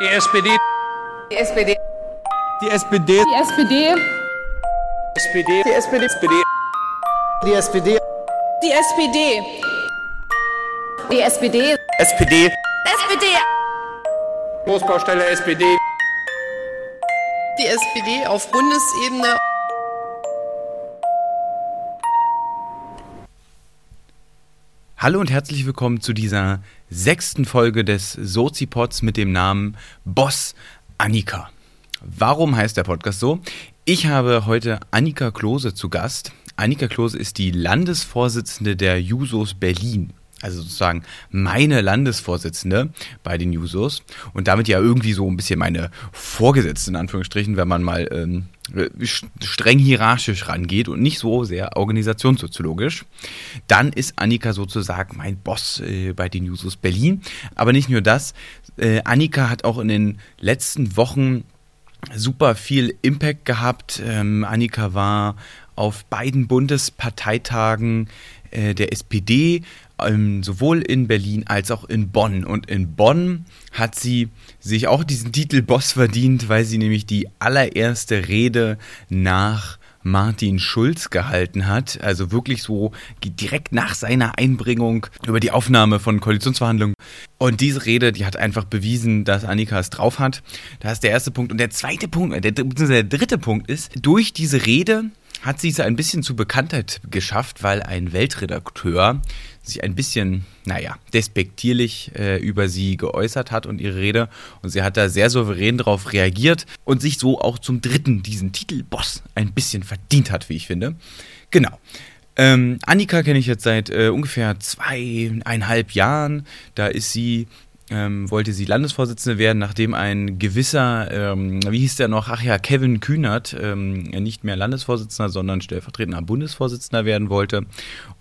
Die SPD. Die SPD. Die SPD. Die SPD. SPD. Die SPD. SPD. Die SPD. Die SPD. Die SPD. SPD. SPD. Großbaustelle SPD. Die SPD auf Bundesebene. Hallo und herzlich willkommen zu dieser sechsten Folge des Sozipods mit dem Namen Boss Annika. Warum heißt der Podcast so? Ich habe heute Annika Klose zu Gast. Annika Klose ist die Landesvorsitzende der Jusos Berlin. Also sozusagen meine Landesvorsitzende bei den Jusos und damit ja irgendwie so ein bisschen meine Vorgesetzte in Anführungsstrichen, wenn man mal ähm, streng hierarchisch rangeht und nicht so sehr organisationssoziologisch, dann ist Annika sozusagen mein Boss äh, bei den Jusos Berlin. Aber nicht nur das, äh, Annika hat auch in den letzten Wochen super viel Impact gehabt. Ähm, Annika war auf beiden Bundesparteitagen äh, der SPD, ähm, sowohl in Berlin als auch in Bonn. Und in Bonn hat sie sich auch diesen Titel Boss verdient, weil sie nämlich die allererste Rede nach Martin Schulz gehalten hat. Also wirklich so direkt nach seiner Einbringung über die Aufnahme von Koalitionsverhandlungen. Und diese Rede, die hat einfach bewiesen, dass Annika es drauf hat. Das ist der erste Punkt. Und der zweite Punkt, der, der dritte Punkt ist, durch diese Rede hat sie es ein bisschen zu Bekanntheit geschafft, weil ein Weltredakteur sich ein bisschen, naja, despektierlich äh, über sie geäußert hat und ihre Rede. Und sie hat da sehr souverän darauf reagiert und sich so auch zum dritten diesen Titel Boss ein bisschen verdient hat, wie ich finde. Genau. Ähm, Annika kenne ich jetzt seit äh, ungefähr zweieinhalb Jahren. Da ist sie ähm, wollte sie Landesvorsitzende werden, nachdem ein gewisser, ähm, wie hieß der noch, ach ja, Kevin Kühnert, ähm, nicht mehr Landesvorsitzender, sondern stellvertretender Bundesvorsitzender werden wollte.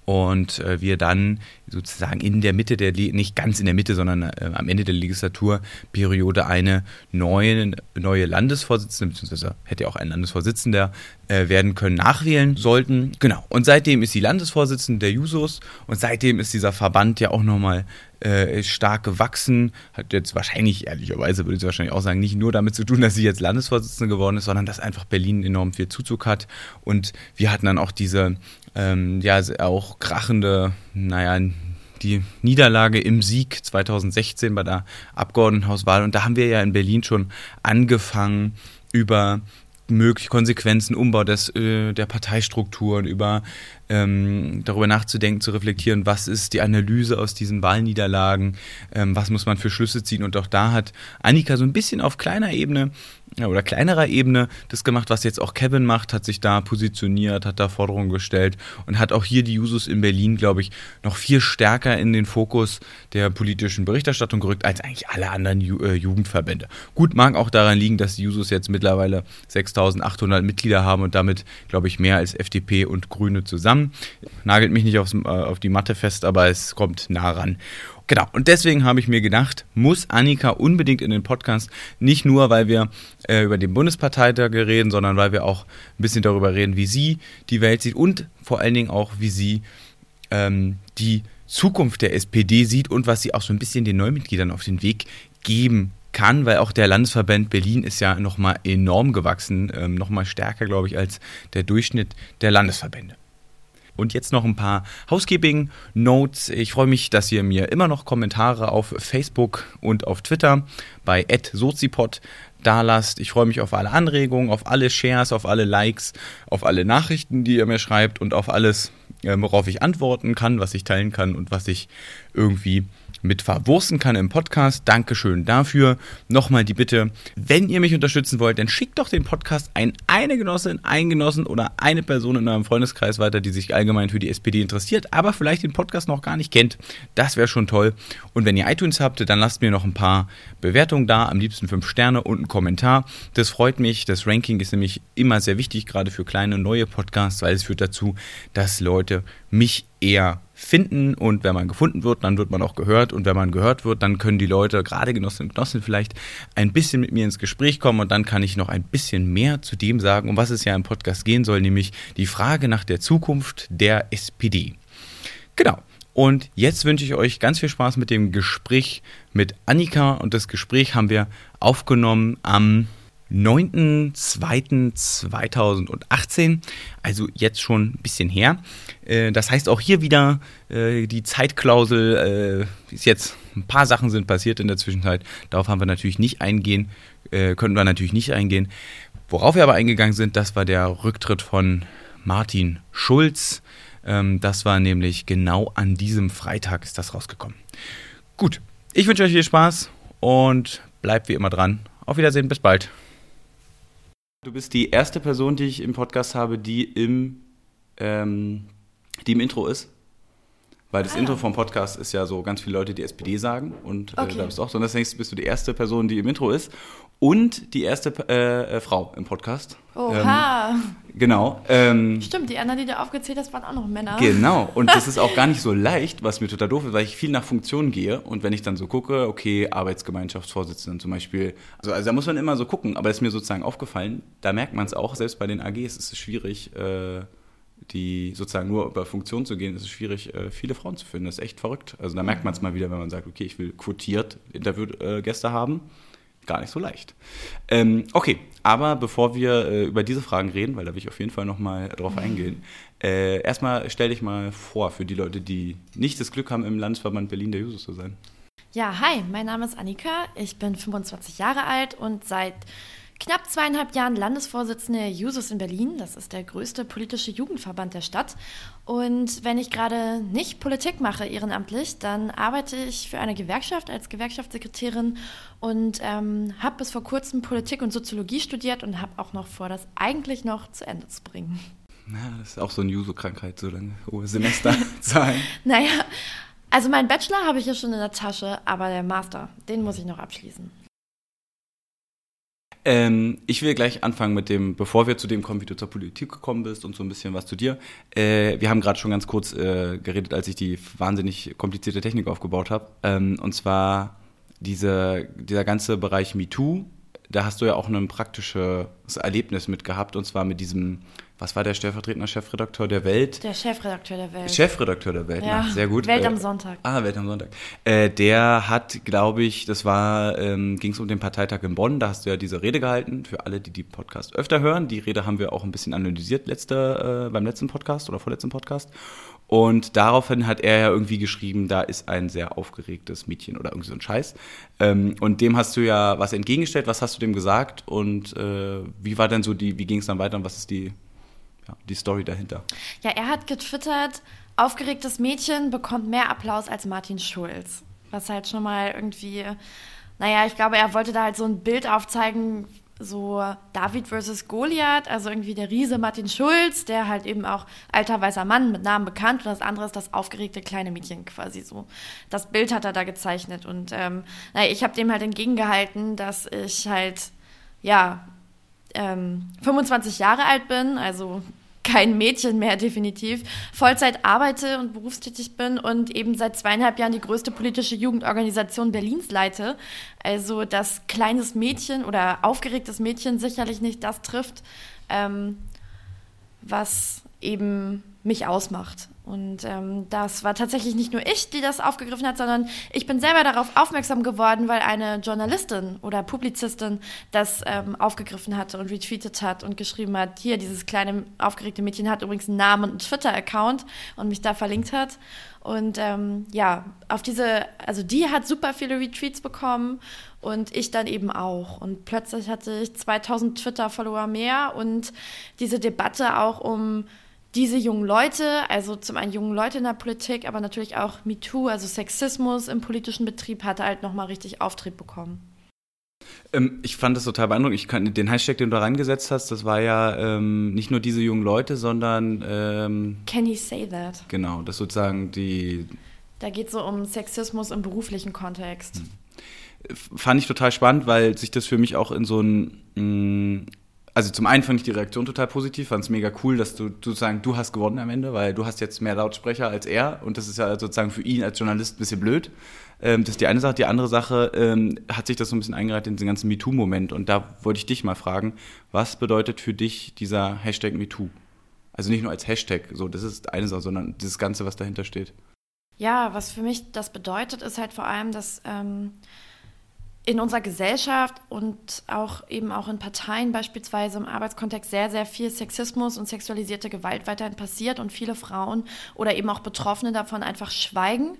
Und äh, wir dann sozusagen in der Mitte der, nicht ganz in der Mitte, sondern äh, am Ende der Legislaturperiode eine neue, neue Landesvorsitzende, beziehungsweise hätte auch ein Landesvorsitzender äh, werden können, nachwählen sollten. Genau. Und seitdem ist sie Landesvorsitzende der Jusos und seitdem ist dieser Verband ja auch nochmal äh, stark gewachsen. Hat jetzt wahrscheinlich, ehrlicherweise würde ich wahrscheinlich auch sagen, nicht nur damit zu tun, dass sie jetzt Landesvorsitzende geworden ist, sondern dass einfach Berlin enorm viel Zuzug hat. Und wir hatten dann auch diese, ähm, ja, auch krachende, naja, die Niederlage im Sieg 2016 bei der Abgeordnetenhauswahl. Und da haben wir ja in Berlin schon angefangen, über mögliche Konsequenzen, Umbau des, äh, der Parteistrukturen, über ähm, darüber nachzudenken, zu reflektieren, was ist die Analyse aus diesen Wahlniederlagen, ähm, was muss man für Schlüsse ziehen. Und auch da hat Annika so ein bisschen auf kleiner Ebene oder kleinerer Ebene das gemacht, was jetzt auch Kevin macht, hat sich da positioniert, hat da Forderungen gestellt und hat auch hier die Jusos in Berlin, glaube ich, noch viel stärker in den Fokus der politischen Berichterstattung gerückt als eigentlich alle anderen Ju äh, Jugendverbände. Gut, mag auch daran liegen, dass die Jusos jetzt mittlerweile 6800 Mitglieder haben und damit, glaube ich, mehr als FDP und Grüne zusammen. Nagelt mich nicht aufs, äh, auf die Matte fest, aber es kommt nah ran. Genau, und deswegen habe ich mir gedacht, muss Annika unbedingt in den Podcast, nicht nur, weil wir äh, über den Bundesparteitag reden, sondern weil wir auch ein bisschen darüber reden, wie sie die Welt sieht und vor allen Dingen auch, wie sie ähm, die Zukunft der SPD sieht und was sie auch so ein bisschen den Neumitgliedern auf den Weg geben kann, weil auch der Landesverband Berlin ist ja nochmal enorm gewachsen, ähm, nochmal stärker, glaube ich, als der Durchschnitt der Landesverbände. Und jetzt noch ein paar Housekeeping-Notes. Ich freue mich, dass ihr mir immer noch Kommentare auf Facebook und auf Twitter bei @sozipod da lasst. Ich freue mich auf alle Anregungen, auf alle Shares, auf alle Likes, auf alle Nachrichten, die ihr mir schreibt und auf alles, äh, worauf ich antworten kann, was ich teilen kann und was ich irgendwie mit verwursten kann im Podcast. Dankeschön dafür. Nochmal die Bitte, wenn ihr mich unterstützen wollt, dann schickt doch den Podcast an eine Genossin, einen Genossen oder eine Person in eurem Freundeskreis weiter, die sich allgemein für die SPD interessiert, aber vielleicht den Podcast noch gar nicht kennt. Das wäre schon toll. Und wenn ihr iTunes habt, dann lasst mir noch ein paar Bewertungen da, am liebsten fünf Sterne und einen Kommentar. Das freut mich. Das Ranking ist nämlich immer sehr wichtig, gerade für kleine neue Podcasts, weil es führt dazu, dass Leute mich eher finden und wenn man gefunden wird, dann wird man auch gehört und wenn man gehört wird, dann können die Leute, gerade Genossinnen und Genossen vielleicht, ein bisschen mit mir ins Gespräch kommen und dann kann ich noch ein bisschen mehr zu dem sagen, um was es ja im Podcast gehen soll, nämlich die Frage nach der Zukunft der SPD. Genau. Und jetzt wünsche ich euch ganz viel Spaß mit dem Gespräch mit Annika. Und das Gespräch haben wir aufgenommen am 9.2.2018, also jetzt schon ein bisschen her. Äh, das heißt auch hier wieder äh, die Zeitklausel äh, ist jetzt, ein paar Sachen sind passiert in der Zwischenzeit. Darauf haben wir natürlich nicht eingehen, können wir natürlich nicht eingehen. Worauf wir aber eingegangen sind, das war der Rücktritt von Martin Schulz. Ähm, das war nämlich genau an diesem Freitag ist das rausgekommen. Gut, ich wünsche euch viel Spaß und bleibt wie immer dran. Auf Wiedersehen, bis bald. Du bist die erste Person, die ich im Podcast habe, die im, ähm, die im Intro ist. Weil das ah. Intro vom Podcast ist ja so ganz viele Leute, die SPD sagen und äh, okay. da bist du auch so. Und deswegen bist du die erste Person, die im Intro ist und die erste äh, äh, Frau im Podcast. Oha. Ähm, genau. Ähm, Stimmt, die anderen, die du aufgezählt hast, waren auch noch Männer. Genau. Und das ist auch gar nicht so leicht, was mir total doof ist, weil ich viel nach Funktionen gehe und wenn ich dann so gucke, okay, Arbeitsgemeinschaftsvorsitzenden zum Beispiel, also, also da muss man immer so gucken, aber es ist mir sozusagen aufgefallen, da merkt man es auch, selbst bei den AGs ist es schwierig, äh, die sozusagen nur über Funktion zu gehen, ist es schwierig, äh, viele Frauen zu finden. Das ist echt verrückt. Also da merkt man es mal wieder, wenn man sagt, okay, ich will quotiert Interviewgäste haben. Gar nicht so leicht. Ähm, okay, aber bevor wir äh, über diese Fragen reden, weil da will ich auf jeden Fall nochmal drauf eingehen, äh, erstmal stell dich mal vor für die Leute, die nicht das Glück haben, im Landesverband Berlin der Jusos zu sein. Ja, hi, mein Name ist Annika, ich bin 25 Jahre alt und seit knapp zweieinhalb Jahren Landesvorsitzende Jusos in Berlin. Das ist der größte politische Jugendverband der Stadt. Und wenn ich gerade nicht Politik mache ehrenamtlich, dann arbeite ich für eine Gewerkschaft als Gewerkschaftssekretärin und ähm, habe bis vor kurzem Politik und Soziologie studiert und habe auch noch vor, das eigentlich noch zu Ende zu bringen. Ja, das ist auch so eine Juso-Krankheit, so lange hohe Semesterzahlen. naja, also meinen Bachelor habe ich ja schon in der Tasche, aber der Master, den muss ich noch abschließen. Ähm, ich will gleich anfangen mit dem, bevor wir zu dem kommen, wie du zur Politik gekommen bist und so ein bisschen was zu dir. Äh, wir haben gerade schon ganz kurz äh, geredet, als ich die wahnsinnig komplizierte Technik aufgebaut habe. Ähm, und zwar diese, dieser ganze Bereich MeToo da hast du ja auch ein praktisches Erlebnis mit gehabt und zwar mit diesem, was war der stellvertretende Chefredakteur der Welt? Der Chefredakteur der Welt. Chefredakteur der Welt, ja. Na, sehr gut. Welt am äh, Sonntag. Ah, Welt am Sonntag. Äh, der hat, glaube ich, das war, ähm, ging es um den Parteitag in Bonn, da hast du ja diese Rede gehalten, für alle, die die Podcast öfter hören. Die Rede haben wir auch ein bisschen analysiert letzte, äh, beim letzten Podcast oder vorletzten Podcast. Und daraufhin hat er ja irgendwie geschrieben, da ist ein sehr aufgeregtes Mädchen oder irgendwie so ein Scheiß. Ähm, und dem hast du ja was entgegengestellt. Was hast du dem gesagt? Und äh, wie war denn so die, wie ging es dann weiter und was ist die, ja, die Story dahinter? Ja, er hat getwittert, aufgeregtes Mädchen bekommt mehr Applaus als Martin Schulz. Was halt schon mal irgendwie, naja, ich glaube, er wollte da halt so ein Bild aufzeigen, so David versus Goliath, also irgendwie der Riese Martin Schulz, der halt eben auch alter weißer Mann mit Namen bekannt und das andere ist das aufgeregte kleine Mädchen quasi so. Das Bild hat er da gezeichnet und ähm, naja, ich habe dem halt entgegengehalten, dass ich halt, ja, ähm, 25 Jahre alt bin, also kein Mädchen mehr, definitiv, Vollzeit arbeite und berufstätig bin und eben seit zweieinhalb Jahren die größte politische Jugendorganisation Berlins leite. Also, dass kleines Mädchen oder aufgeregtes Mädchen sicherlich nicht das trifft, ähm, was eben mich ausmacht. Und ähm, das war tatsächlich nicht nur ich, die das aufgegriffen hat, sondern ich bin selber darauf aufmerksam geworden, weil eine Journalistin oder Publizistin das ähm, aufgegriffen hatte und retweetet hat und geschrieben hat, hier, dieses kleine aufgeregte Mädchen hat übrigens einen Namen und einen Twitter-Account und mich da verlinkt hat. Und ähm, ja, auf diese, also die hat super viele Retweets bekommen und ich dann eben auch. Und plötzlich hatte ich 2000 Twitter-Follower mehr und diese Debatte auch um diese jungen Leute, also zum einen jungen Leute in der Politik, aber natürlich auch MeToo, also Sexismus im politischen Betrieb, hatte halt nochmal richtig Auftrieb bekommen. Ähm, ich fand das total beeindruckend. Ich kann, den Hashtag, den du da reingesetzt hast, das war ja ähm, nicht nur diese jungen Leute, sondern. Ähm, Can he say that? Genau, das sozusagen die. Da geht es so um Sexismus im beruflichen Kontext. Hm. Fand ich total spannend, weil sich das für mich auch in so ein mm, also zum einen fand ich die Reaktion total positiv, fand es mega cool, dass du sozusagen, du hast gewonnen am Ende, weil du hast jetzt mehr Lautsprecher als er und das ist ja sozusagen für ihn als Journalist ein bisschen blöd. Ähm, das ist die eine Sache. Die andere Sache ähm, hat sich das so ein bisschen eingereiht in den ganzen MeToo-Moment und da wollte ich dich mal fragen, was bedeutet für dich dieser Hashtag MeToo? Also nicht nur als Hashtag, so das ist eine Sache, sondern dieses Ganze, was dahinter steht. Ja, was für mich das bedeutet, ist halt vor allem, dass ähm, in unserer Gesellschaft und auch eben auch in Parteien beispielsweise im Arbeitskontext sehr, sehr viel Sexismus und sexualisierte Gewalt weiterhin passiert und viele Frauen oder eben auch Betroffene davon einfach schweigen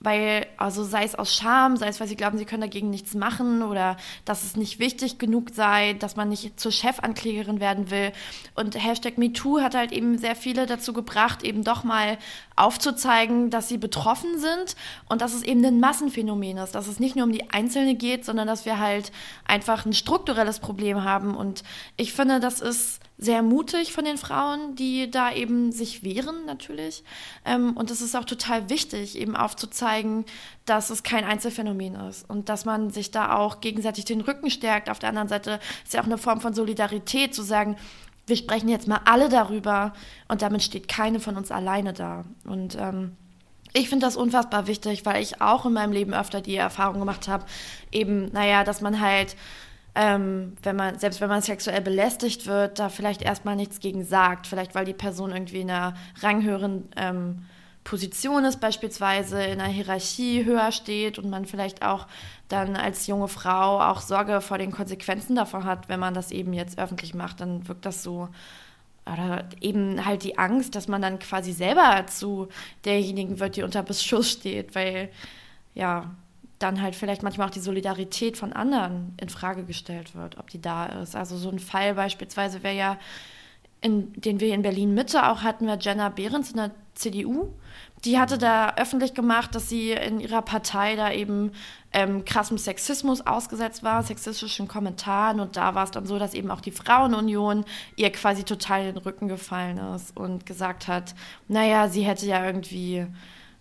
weil, also sei es aus Scham, sei es, weil sie glauben, sie können dagegen nichts machen oder dass es nicht wichtig genug sei, dass man nicht zur Chefanklägerin werden will. Und Hashtag MeToo hat halt eben sehr viele dazu gebracht, eben doch mal aufzuzeigen, dass sie betroffen sind und dass es eben ein Massenphänomen ist, dass es nicht nur um die Einzelne geht, sondern dass wir halt einfach ein strukturelles Problem haben. Und ich finde, das ist sehr mutig von den Frauen, die da eben sich wehren natürlich. Ähm, und es ist auch total wichtig, eben aufzuzeigen, dass es kein Einzelfenomen ist und dass man sich da auch gegenseitig den Rücken stärkt. Auf der anderen Seite ist ja auch eine Form von Solidarität zu sagen, wir sprechen jetzt mal alle darüber und damit steht keine von uns alleine da. Und ähm, ich finde das unfassbar wichtig, weil ich auch in meinem Leben öfter die Erfahrung gemacht habe, eben, naja, dass man halt ähm, wenn man, selbst wenn man sexuell belästigt wird, da vielleicht erstmal nichts gegen sagt. Vielleicht weil die Person irgendwie in einer ranghöheren ähm, Position ist, beispielsweise in einer Hierarchie höher steht und man vielleicht auch dann als junge Frau auch Sorge vor den Konsequenzen davon hat, wenn man das eben jetzt öffentlich macht, dann wirkt das so. Oder eben halt die Angst, dass man dann quasi selber zu derjenigen wird, die unter Beschuss steht, weil ja, dann halt vielleicht manchmal auch die Solidarität von anderen in Frage gestellt wird, ob die da ist. Also so ein Fall beispielsweise wäre ja, in, den wir in Berlin Mitte auch hatten, wir Jenna Behrens in der CDU. Die hatte da öffentlich gemacht, dass sie in ihrer Partei da eben ähm, krassem Sexismus ausgesetzt war, sexistischen Kommentaren. Und da war es dann so, dass eben auch die Frauenunion ihr quasi total in den Rücken gefallen ist und gesagt hat, naja, sie hätte ja irgendwie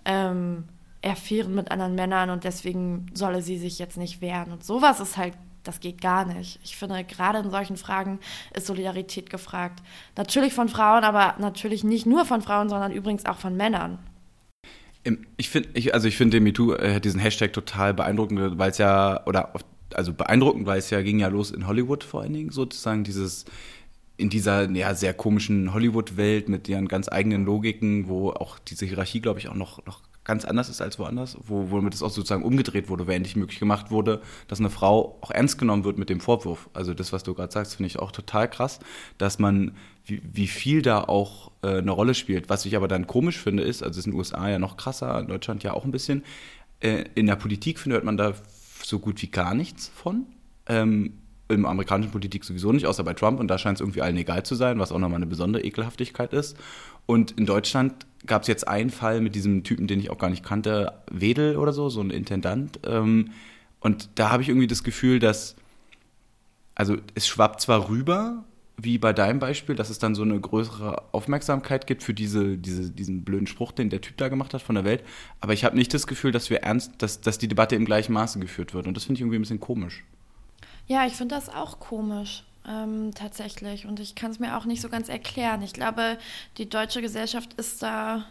ähm, Affären mit anderen Männern und deswegen solle sie sich jetzt nicht wehren. Und sowas ist halt, das geht gar nicht. Ich finde, gerade in solchen Fragen ist Solidarität gefragt. Natürlich von Frauen, aber natürlich nicht nur von Frauen, sondern übrigens auch von Männern. Ich finde, ich, also ich finde MeToo äh, diesen Hashtag total beeindruckend, weil es ja, oder also beeindruckend, weil es ja ging ja los in Hollywood vor allen Dingen sozusagen, dieses in dieser ja, sehr komischen Hollywood-Welt mit ihren ganz eigenen Logiken, wo auch diese Hierarchie, glaube ich, auch noch, noch ganz anders ist als woanders, wo, womit es auch sozusagen umgedreht wurde, wo endlich möglich gemacht wurde, dass eine Frau auch ernst genommen wird mit dem Vorwurf. Also das, was du gerade sagst, finde ich auch total krass, dass man, wie, wie viel da auch äh, eine Rolle spielt. Was ich aber dann komisch finde, ist, also es ist in den USA ja noch krasser, in Deutschland ja auch ein bisschen, äh, in der Politik findet man da so gut wie gar nichts von. Ähm, im amerikanischen Politik sowieso nicht, außer bei Trump. Und da scheint es irgendwie allen egal zu sein, was auch nochmal eine besondere Ekelhaftigkeit ist. Und in Deutschland gab es jetzt einen Fall mit diesem Typen, den ich auch gar nicht kannte, Wedel oder so, so ein Intendant. Ähm, und da habe ich irgendwie das Gefühl, dass, also es schwappt zwar rüber, wie bei deinem Beispiel, dass es dann so eine größere Aufmerksamkeit gibt für diese, diese, diesen blöden Spruch, den der Typ da gemacht hat von der Welt. Aber ich habe nicht das Gefühl, dass wir ernst, dass, dass die Debatte im gleichen Maße geführt wird. Und das finde ich irgendwie ein bisschen komisch. Ja, ich finde das auch komisch. Ähm, tatsächlich. Und ich kann es mir auch nicht so ganz erklären. Ich glaube, die deutsche Gesellschaft ist da.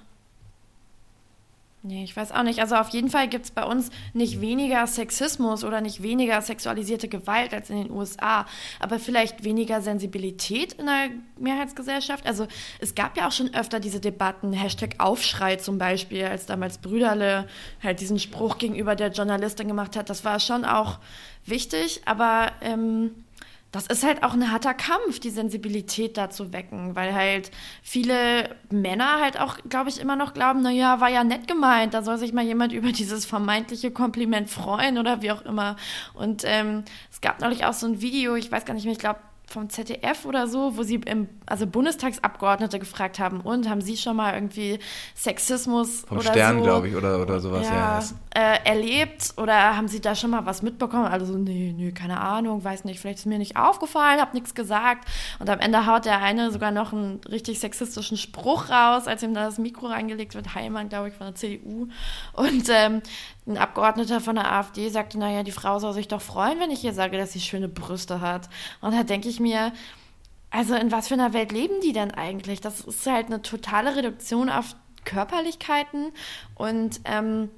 Nee, ich weiß auch nicht. Also auf jeden Fall gibt es bei uns nicht weniger Sexismus oder nicht weniger sexualisierte Gewalt als in den USA, aber vielleicht weniger Sensibilität in der Mehrheitsgesellschaft. Also es gab ja auch schon öfter diese Debatten, Hashtag Aufschrei zum Beispiel, als damals Brüderle halt diesen Spruch gegenüber der Journalistin gemacht hat. Das war schon auch wichtig, aber ähm, das ist halt auch ein harter Kampf, die Sensibilität da zu wecken, weil halt viele Männer halt auch, glaube ich, immer noch glauben, naja, war ja nett gemeint, da soll sich mal jemand über dieses vermeintliche Kompliment freuen oder wie auch immer. Und ähm, es gab neulich auch so ein Video, ich weiß gar nicht mehr, ich glaube, vom ZDF oder so, wo sie im, also Bundestagsabgeordnete gefragt haben, und haben sie schon mal irgendwie Sexismus vom oder Stern, so, glaube ich, oder, oder sowas, ja, ja. äh, erlebt oder haben sie da schon mal was mitbekommen? Also so, nee, nee, keine Ahnung, weiß nicht, vielleicht ist mir nicht aufgefallen, hab nichts gesagt. Und am Ende haut der eine sogar noch einen richtig sexistischen Spruch raus, als ihm da das Mikro reingelegt wird, Heimann, glaube ich, von der CDU. Und ähm, ein Abgeordneter von der AfD sagte, naja, die Frau soll sich doch freuen, wenn ich ihr sage, dass sie schöne Brüste hat. Und da denke ich mir, also in was für einer Welt leben die denn eigentlich? Das ist halt eine totale Reduktion auf Körperlichkeiten und ähm,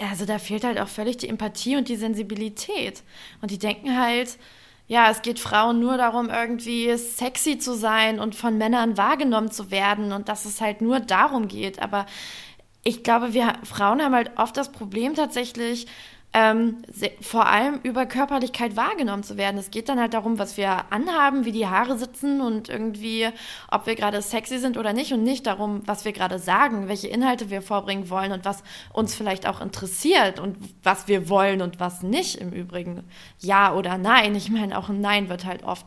also da fehlt halt auch völlig die Empathie und die Sensibilität. Und die denken halt, ja, es geht Frauen nur darum, irgendwie sexy zu sein und von Männern wahrgenommen zu werden und dass es halt nur darum geht. Aber ich glaube, wir Frauen haben halt oft das Problem tatsächlich, ähm, vor allem über Körperlichkeit wahrgenommen zu werden. Es geht dann halt darum, was wir anhaben, wie die Haare sitzen und irgendwie, ob wir gerade sexy sind oder nicht und nicht darum, was wir gerade sagen, welche Inhalte wir vorbringen wollen und was uns vielleicht auch interessiert und was wir wollen und was nicht im Übrigen. Ja oder nein. Ich meine, auch ein Nein wird halt oft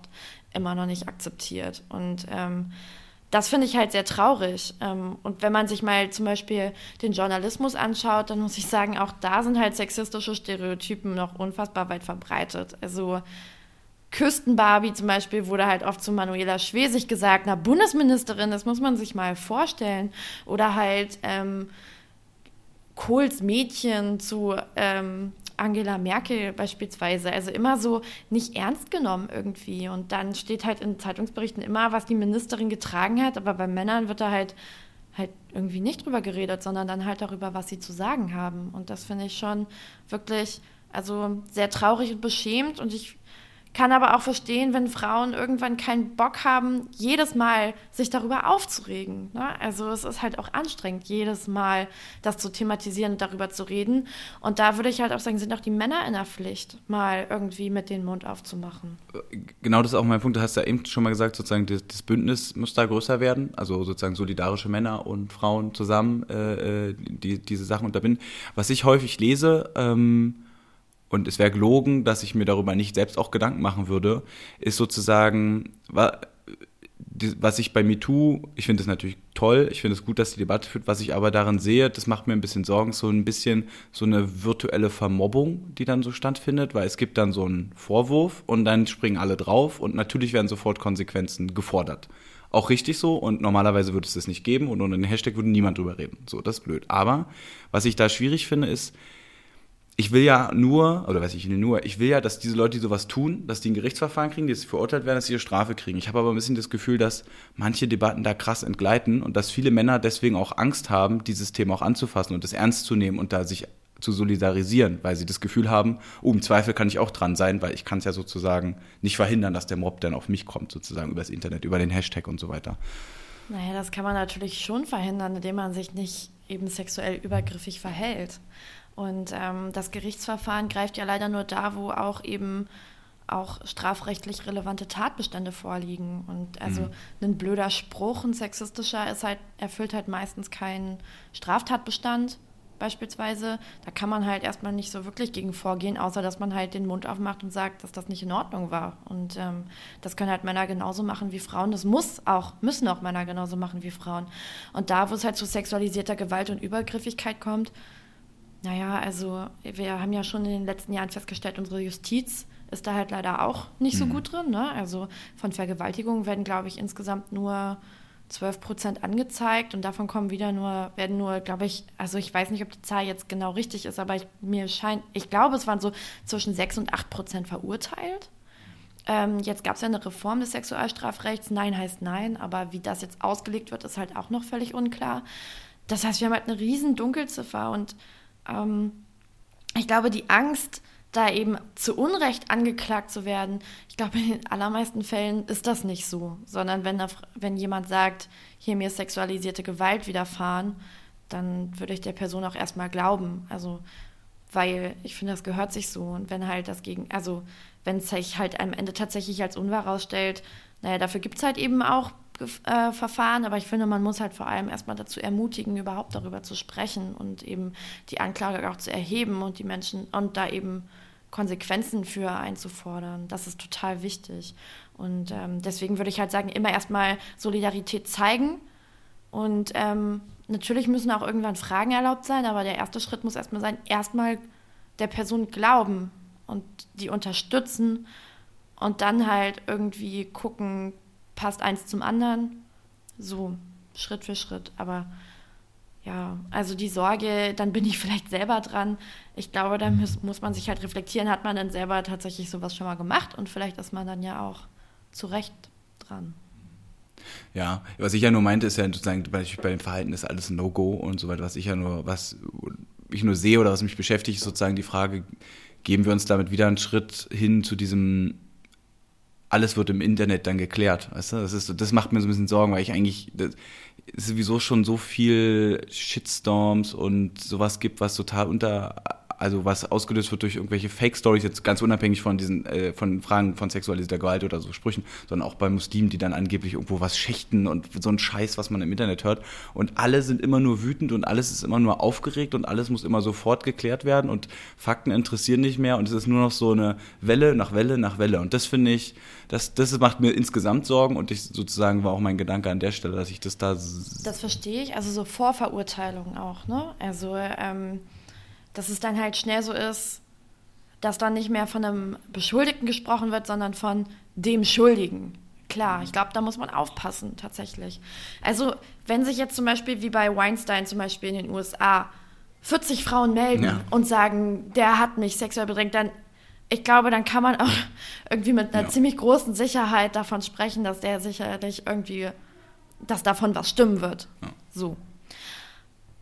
immer noch nicht akzeptiert und ähm, das finde ich halt sehr traurig. Ähm, und wenn man sich mal zum Beispiel den Journalismus anschaut, dann muss ich sagen, auch da sind halt sexistische Stereotypen noch unfassbar weit verbreitet. Also Küstenbarbie zum Beispiel wurde halt oft zu Manuela Schwesig gesagt, na Bundesministerin, das muss man sich mal vorstellen. Oder halt ähm, Kohls Mädchen zu ähm, Angela Merkel beispielsweise. Also immer so nicht ernst genommen irgendwie. Und dann steht halt in Zeitungsberichten immer, was die Ministerin getragen hat, aber bei Männern wird da halt halt irgendwie nicht drüber geredet, sondern dann halt darüber, was sie zu sagen haben. Und das finde ich schon wirklich, also sehr traurig und beschämt. Und ich kann aber auch verstehen, wenn Frauen irgendwann keinen Bock haben, jedes Mal sich darüber aufzuregen. Ne? Also es ist halt auch anstrengend, jedes Mal das zu thematisieren und darüber zu reden. Und da würde ich halt auch sagen, sind auch die Männer in der Pflicht, mal irgendwie mit den Mund aufzumachen. Genau das ist auch mein Punkt. Du hast ja eben schon mal gesagt, sozusagen das, Bündnis muss da größer werden. Also sozusagen solidarische Männer und Frauen zusammen äh, äh die, diese Sachen unterbinden. Was ich häufig lese, ähm, und es wäre gelogen, dass ich mir darüber nicht selbst auch Gedanken machen würde, ist sozusagen, was ich bei MeToo, ich finde es natürlich toll, ich finde es gut, dass die Debatte führt, was ich aber darin sehe, das macht mir ein bisschen Sorgen, so ein bisschen so eine virtuelle Vermobbung, die dann so stattfindet, weil es gibt dann so einen Vorwurf und dann springen alle drauf und natürlich werden sofort Konsequenzen gefordert. Auch richtig so und normalerweise würde es das nicht geben und unter den Hashtag würde niemand drüber reden. So, das ist blöd. Aber was ich da schwierig finde, ist, ich will ja nur, oder weiß ich nur, ich will ja, dass diese Leute, die sowas tun, dass die ein Gerichtsverfahren kriegen, die jetzt verurteilt werden, dass sie ihre Strafe kriegen. Ich habe aber ein bisschen das Gefühl, dass manche Debatten da krass entgleiten und dass viele Männer deswegen auch Angst haben, dieses Thema auch anzufassen und das ernst zu nehmen und da sich zu solidarisieren, weil sie das Gefühl haben, oh, im Zweifel kann ich auch dran sein, weil ich kann es ja sozusagen nicht verhindern, dass der Mob dann auf mich kommt, sozusagen übers Internet, über den Hashtag und so weiter. Naja, das kann man natürlich schon verhindern, indem man sich nicht eben sexuell übergriffig verhält. Und ähm, das Gerichtsverfahren greift ja leider nur da, wo auch eben auch strafrechtlich relevante Tatbestände vorliegen. Und also mhm. ein blöder Spruch, ein sexistischer, ist halt, erfüllt halt meistens keinen Straftatbestand beispielsweise. Da kann man halt erstmal nicht so wirklich gegen vorgehen, außer dass man halt den Mund aufmacht und sagt, dass das nicht in Ordnung war. Und ähm, das können halt Männer genauso machen wie Frauen. Das muss auch, müssen auch Männer genauso machen wie Frauen. Und da, wo es halt zu sexualisierter Gewalt und Übergriffigkeit kommt, naja, also wir haben ja schon in den letzten Jahren festgestellt, unsere Justiz ist da halt leider auch nicht so mhm. gut drin. Ne? Also von Vergewaltigungen werden, glaube ich, insgesamt nur 12 Prozent angezeigt und davon kommen wieder nur, werden nur, glaube ich, also ich weiß nicht, ob die Zahl jetzt genau richtig ist, aber ich, mir scheint, ich glaube, es waren so zwischen 6 und 8 Prozent verurteilt. Ähm, jetzt gab es ja eine Reform des Sexualstrafrechts. Nein heißt nein, aber wie das jetzt ausgelegt wird, ist halt auch noch völlig unklar. Das heißt, wir haben halt eine riesen Dunkelziffer und ähm, ich glaube, die Angst, da eben zu Unrecht angeklagt zu werden, ich glaube, in den allermeisten Fällen ist das nicht so, sondern wenn, wenn jemand sagt, hier mir ist sexualisierte Gewalt widerfahren, dann würde ich der Person auch erstmal glauben. Also, weil ich finde, das gehört sich so. Und wenn halt das gegen, also wenn es sich halt am Ende tatsächlich als unwahr rausstellt, naja, dafür gibt es halt eben auch äh, Verfahren, aber ich finde, man muss halt vor allem erstmal dazu ermutigen, überhaupt darüber zu sprechen und eben die Anklage auch zu erheben und die Menschen und da eben Konsequenzen für einzufordern. Das ist total wichtig. Und ähm, deswegen würde ich halt sagen, immer erstmal Solidarität zeigen. Und ähm, natürlich müssen auch irgendwann Fragen erlaubt sein, aber der erste Schritt muss erstmal sein, erstmal der Person glauben und die unterstützen und dann halt irgendwie gucken, passt eins zum anderen. So, Schritt für Schritt. Aber ja, also die Sorge, dann bin ich vielleicht selber dran. Ich glaube, da muss, muss man sich halt reflektieren, hat man denn selber tatsächlich sowas schon mal gemacht und vielleicht ist man dann ja auch zu Recht dran. Ja, was ich ja nur meinte, ist ja sozusagen, bei dem Verhalten ist alles ein No-Go und so weiter, was ich ja nur, was ich nur sehe oder was mich beschäftigt, ist sozusagen die Frage, geben wir uns damit wieder einen Schritt hin zu diesem alles wird im Internet dann geklärt. Weißt du? das, ist, das macht mir so ein bisschen Sorgen, weil ich eigentlich das, es sowieso schon so viel Shitstorms und sowas gibt, was total unter also was ausgelöst wird durch irgendwelche Fake-Stories, jetzt ganz unabhängig von diesen, äh, von Fragen von sexualisierter Gewalt oder so Sprüchen, sondern auch bei Muslimen, die dann angeblich irgendwo was schächten und so ein Scheiß, was man im Internet hört. Und alle sind immer nur wütend und alles ist immer nur aufgeregt und alles muss immer sofort geklärt werden und Fakten interessieren nicht mehr und es ist nur noch so eine Welle nach Welle nach Welle. Und das finde ich, das, das macht mir insgesamt Sorgen und ich sozusagen war auch mein Gedanke an der Stelle, dass ich das da. Das verstehe ich, also so Vorverurteilungen auch, ne? Also, ähm dass es dann halt schnell so ist, dass dann nicht mehr von einem Beschuldigten gesprochen wird, sondern von dem Schuldigen. Klar, ich glaube, da muss man aufpassen, tatsächlich. Also, wenn sich jetzt zum Beispiel wie bei Weinstein zum Beispiel in den USA 40 Frauen melden ja. und sagen, der hat mich sexuell bedrängt, dann, ich glaube, dann kann man auch irgendwie mit einer ja. ziemlich großen Sicherheit davon sprechen, dass der sicherlich irgendwie, dass davon was stimmen wird. Ja. So.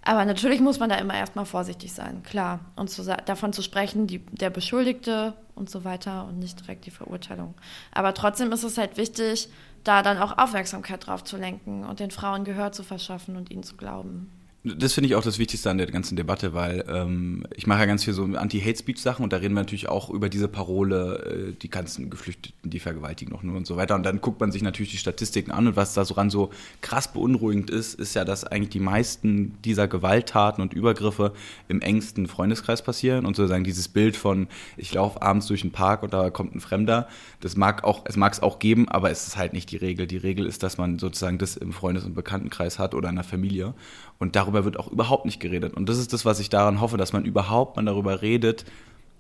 Aber natürlich muss man da immer erstmal vorsichtig sein, klar. Und zu, davon zu sprechen, die, der Beschuldigte und so weiter und nicht direkt die Verurteilung. Aber trotzdem ist es halt wichtig, da dann auch Aufmerksamkeit drauf zu lenken und den Frauen Gehör zu verschaffen und ihnen zu glauben. Das finde ich auch das Wichtigste an der ganzen Debatte, weil ähm, ich mache ja ganz viel so Anti-Hate-Speech-Sachen und da reden wir natürlich auch über diese Parole, äh, die ganzen Geflüchteten, die vergewaltigen noch nur und so weiter. Und dann guckt man sich natürlich die Statistiken an und was da so ran so krass beunruhigend ist, ist ja, dass eigentlich die meisten dieser Gewalttaten und Übergriffe im engsten Freundeskreis passieren und sozusagen dieses Bild von, ich laufe abends durch den Park und da kommt ein Fremder, das mag auch, es mag es auch geben, aber es ist halt nicht die Regel. Die Regel ist, dass man sozusagen das im Freundes- und Bekanntenkreis hat oder in der Familie. Und darüber wird auch überhaupt nicht geredet. Und das ist das, was ich daran hoffe, dass man überhaupt mal darüber redet.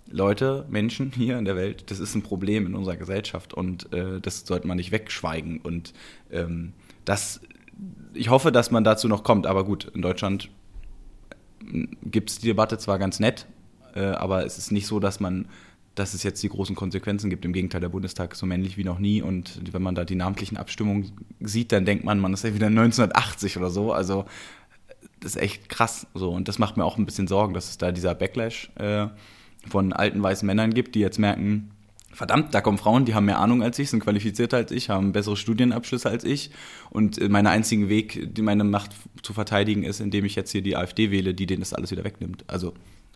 Leute, Menschen hier in der Welt, das ist ein Problem in unserer Gesellschaft und äh, das sollte man nicht wegschweigen. Und ähm, das, ich hoffe, dass man dazu noch kommt. Aber gut, in Deutschland hm, gibt es die Debatte zwar ganz nett, äh, aber es ist nicht so, dass man dass es jetzt die großen Konsequenzen gibt. Im Gegenteil, der Bundestag ist so männlich wie noch nie. Und wenn man da die namentlichen Abstimmungen sieht, dann denkt man, man ist ja wieder 1980 oder so. Also das ist echt krass so. Und das macht mir auch ein bisschen Sorgen, dass es da dieser Backlash äh, von alten weißen Männern gibt, die jetzt merken, verdammt, da kommen Frauen, die haben mehr Ahnung als ich, sind qualifizierter als ich, haben bessere Studienabschlüsse als ich. Und äh, mein einziger Weg, meine Macht zu verteidigen, ist, indem ich jetzt hier die AfD wähle, die denen das alles wieder wegnimmt. Also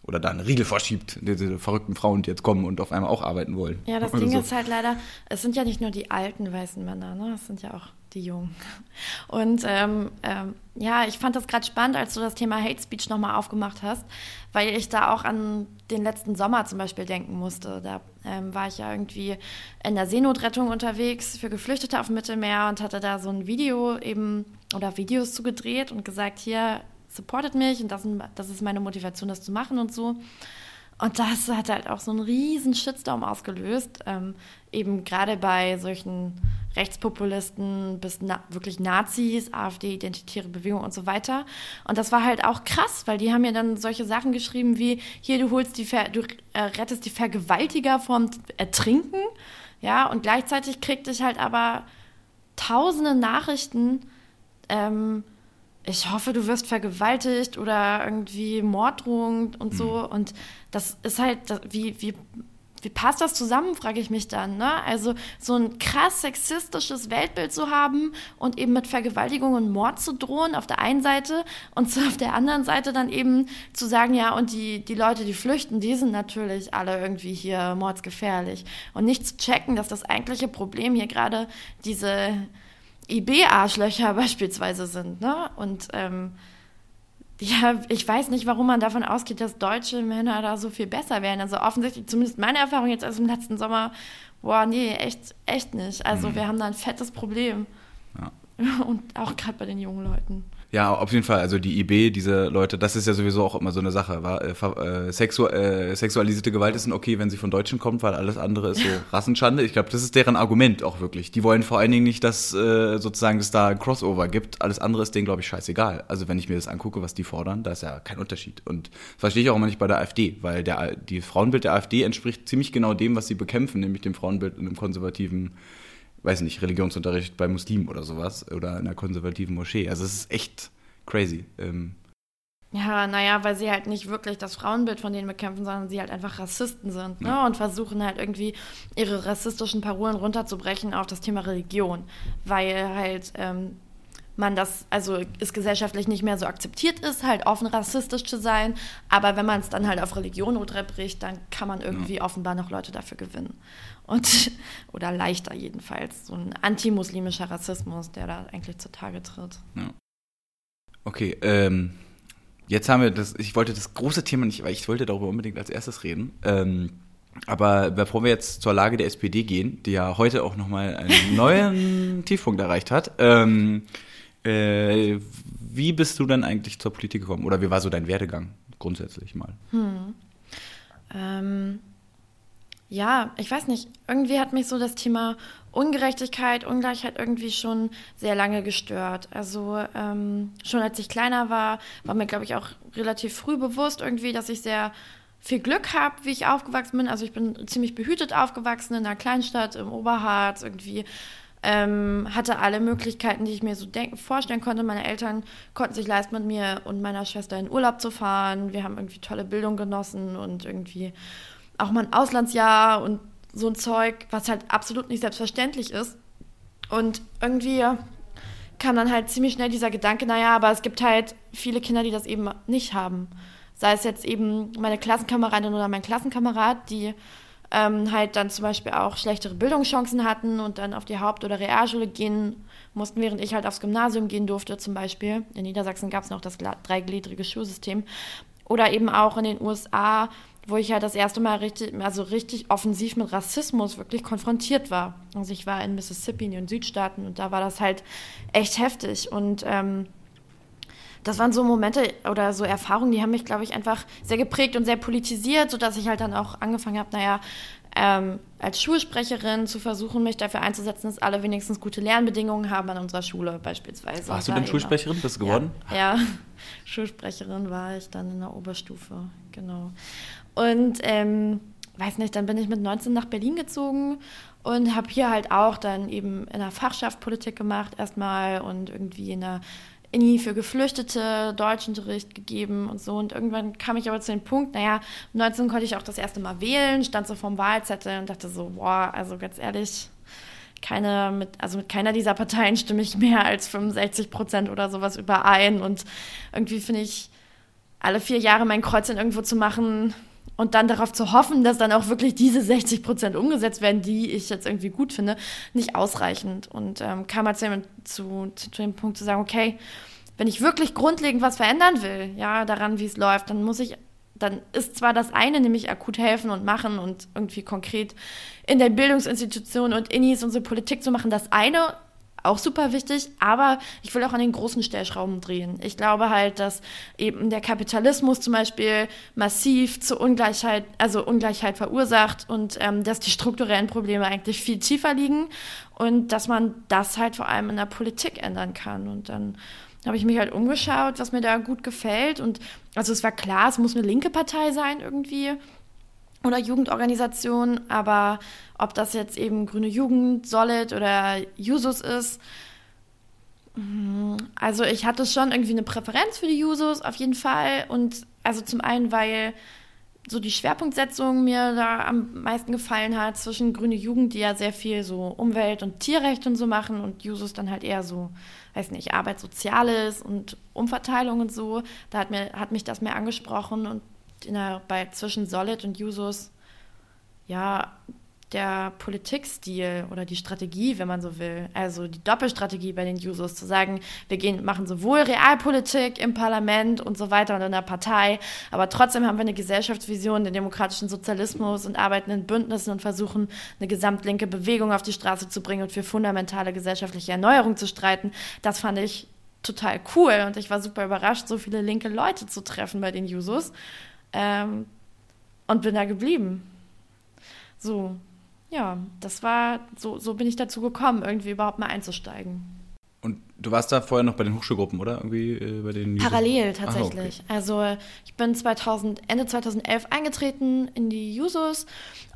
oder da eine Riegel verschiebt, diese verrückten Frauen, die jetzt kommen und auf einmal auch arbeiten wollen. Ja, das Ding so. ist halt leider, es sind ja nicht nur die alten weißen Männer, ne? es sind ja auch die Jungen. Und ähm, ähm, ja, ich fand das gerade spannend, als du das Thema Hate Speech nochmal aufgemacht hast, weil ich da auch an den letzten Sommer zum Beispiel denken musste. Da ähm, war ich ja irgendwie in der Seenotrettung unterwegs für Geflüchtete auf dem Mittelmeer und hatte da so ein Video eben oder Videos zugedreht und gesagt, hier supportet mich und das, das ist meine Motivation, das zu machen und so. Und das hat halt auch so einen riesen Shitstorm ausgelöst, ähm, eben gerade bei solchen Rechtspopulisten bis na wirklich Nazis, AfD, Identitäre Bewegung und so weiter. Und das war halt auch krass, weil die haben ja dann solche Sachen geschrieben wie, hier, du holst die, Ver du äh, rettest die Vergewaltiger vom Ertrinken, ja, und gleichzeitig kriegte ich halt aber tausende Nachrichten, ähm, ich hoffe, du wirst vergewaltigt oder irgendwie Morddrohung und so. Mhm. Und das ist halt, wie, wie wie passt das zusammen, frage ich mich dann. Ne? Also so ein krass sexistisches Weltbild zu haben und eben mit Vergewaltigung und Mord zu drohen auf der einen Seite und so auf der anderen Seite dann eben zu sagen, ja, und die, die Leute, die flüchten, die sind natürlich alle irgendwie hier mordsgefährlich. Und nicht zu checken, dass das eigentliche Problem hier gerade diese IB-Arschlöcher beispielsweise sind. Ne? Und ähm, ja, ich weiß nicht, warum man davon ausgeht, dass deutsche Männer da so viel besser wären. Also offensichtlich, zumindest meine Erfahrung jetzt aus dem letzten Sommer, boah, nee, echt, echt nicht. Also mhm. wir haben da ein fettes Problem. Ja. Und auch gerade bei den jungen Leuten. Ja, auf jeden Fall. Also die IB, diese Leute, das ist ja sowieso auch immer so eine Sache. War, äh, äh, sexu äh, sexualisierte Gewalt ist okay, wenn sie von Deutschen kommt, weil alles andere ist so Rassenschande. Ich glaube, das ist deren Argument auch wirklich. Die wollen vor allen Dingen nicht, dass äh, sozusagen es da ein Crossover gibt. Alles andere ist denen, glaube ich, scheißegal. Also wenn ich mir das angucke, was die fordern, da ist ja kein Unterschied. Und das verstehe ich auch immer nicht bei der AfD, weil der, die Frauenbild der AfD entspricht ziemlich genau dem, was sie bekämpfen, nämlich dem Frauenbild in einem konservativen weiß nicht, Religionsunterricht bei Muslimen oder sowas oder in einer konservativen Moschee. Also es ist echt crazy. Ähm. Ja, naja, weil sie halt nicht wirklich das Frauenbild von denen bekämpfen, sondern sie halt einfach Rassisten sind ne? und versuchen halt irgendwie ihre rassistischen Parolen runterzubrechen auf das Thema Religion, weil halt ähm, man das, also es gesellschaftlich nicht mehr so akzeptiert ist, halt offen rassistisch zu sein, aber wenn man es dann halt auf Religion runterbricht, dann kann man irgendwie ja. offenbar noch Leute dafür gewinnen. Und, oder leichter jedenfalls, so ein antimuslimischer Rassismus, der da eigentlich zutage tritt. Ja. Okay, ähm, Jetzt haben wir das, ich wollte das große Thema nicht, weil ich wollte darüber unbedingt als erstes reden. Ähm, aber bevor wir jetzt zur Lage der SPD gehen, die ja heute auch nochmal einen neuen Tiefpunkt erreicht hat, ähm, äh, wie bist du dann eigentlich zur Politik gekommen? Oder wie war so dein Werdegang grundsätzlich mal? Hm. Ähm, ja, ich weiß nicht. Irgendwie hat mich so das Thema Ungerechtigkeit, Ungleichheit irgendwie schon sehr lange gestört. Also ähm, schon als ich kleiner war, war mir, glaube ich, auch relativ früh bewusst irgendwie, dass ich sehr viel Glück habe, wie ich aufgewachsen bin. Also ich bin ziemlich behütet aufgewachsen in einer Kleinstadt im Oberharz irgendwie. Ähm, hatte alle Möglichkeiten, die ich mir so denken, vorstellen konnte. Meine Eltern konnten sich leisten, mit mir und meiner Schwester in Urlaub zu fahren. Wir haben irgendwie tolle Bildung genossen und irgendwie auch mal ein Auslandsjahr und so ein Zeug, was halt absolut nicht selbstverständlich ist. Und irgendwie kam dann halt ziemlich schnell dieser Gedanke, naja, aber es gibt halt viele Kinder, die das eben nicht haben. Sei es jetzt eben meine Klassenkameradin oder mein Klassenkamerad, die ähm, halt dann zum Beispiel auch schlechtere Bildungschancen hatten und dann auf die Haupt- oder Realschule gehen mussten, während ich halt aufs Gymnasium gehen durfte zum Beispiel. In Niedersachsen gab es noch das dreigliedrige Schulsystem. Oder eben auch in den USA wo ich ja das erste Mal richtig, also richtig offensiv mit Rassismus wirklich konfrontiert war. Also ich war in Mississippi in den Südstaaten und da war das halt echt heftig und ähm, das waren so Momente oder so Erfahrungen, die haben mich, glaube ich, einfach sehr geprägt und sehr politisiert, sodass ich halt dann auch angefangen habe, naja, ähm, als Schulsprecherin zu versuchen, mich dafür einzusetzen, dass alle wenigstens gute Lernbedingungen haben an unserer Schule beispielsweise. Warst du denn Schulsprecherin? Bist du geworden? Ja, ja, Schulsprecherin war ich dann in der Oberstufe, genau. Und ähm, weiß nicht, dann bin ich mit 19 nach Berlin gezogen und habe hier halt auch dann eben in der Fachschaft Politik gemacht erstmal und irgendwie in der INI für Geflüchtete Deutschunterricht gegeben und so. Und irgendwann kam ich aber zu dem Punkt, naja, 19 konnte ich auch das erste Mal wählen, stand so vorm Wahlzettel und dachte so, boah, also ganz ehrlich, keine mit, also mit keiner dieser Parteien stimme ich mehr als 65 Prozent oder sowas überein. Und irgendwie finde ich, alle vier Jahre mein Kreuzchen irgendwo zu machen, und dann darauf zu hoffen, dass dann auch wirklich diese 60 Prozent umgesetzt werden, die ich jetzt irgendwie gut finde, nicht ausreichend. Und ähm, kam halt zu, zu, zu dem Punkt zu sagen, okay, wenn ich wirklich grundlegend was verändern will, ja, daran, wie es läuft, dann muss ich, dann ist zwar das eine, nämlich akut helfen und machen und irgendwie konkret in der Bildungsinstitution und Innis unsere Politik zu machen, das eine, auch super wichtig, aber ich will auch an den großen Stellschrauben drehen. Ich glaube halt, dass eben der Kapitalismus zum Beispiel massiv zu Ungleichheit, also Ungleichheit verursacht und ähm, dass die strukturellen Probleme eigentlich viel tiefer liegen und dass man das halt vor allem in der Politik ändern kann. Und dann habe ich mich halt umgeschaut, was mir da gut gefällt. Und also es war klar, es muss eine linke Partei sein irgendwie oder Jugendorganisation, aber ob das jetzt eben Grüne Jugend, Solid oder Jusos ist, mm, also ich hatte schon irgendwie eine Präferenz für die Jusos auf jeden Fall und also zum einen, weil so die Schwerpunktsetzung mir da am meisten gefallen hat zwischen Grüne Jugend, die ja sehr viel so Umwelt- und Tierrecht und so machen und Jusos dann halt eher so, weiß nicht, Arbeit, Soziales und Umverteilung und so. Da hat, mir, hat mich das mehr angesprochen und der, bei, zwischen Solid und Jusos, ja, der Politikstil oder die Strategie, wenn man so will, also die Doppelstrategie bei den Jusos, zu sagen, wir gehen, machen sowohl Realpolitik im Parlament und so weiter und in der Partei, aber trotzdem haben wir eine Gesellschaftsvision, den demokratischen Sozialismus und arbeiten in Bündnissen und versuchen, eine gesamtlinke Bewegung auf die Straße zu bringen und für fundamentale gesellschaftliche Erneuerung zu streiten. Das fand ich total cool und ich war super überrascht, so viele linke Leute zu treffen bei den Jusos. Ähm, und bin da geblieben. So, ja, das war, so, so bin ich dazu gekommen, irgendwie überhaupt mal einzusteigen. Und du warst da vorher noch bei den Hochschulgruppen, oder? Irgendwie äh, bei den Parallel tatsächlich. Aha, okay. Also ich bin 2000, Ende 2011 eingetreten in die Jusos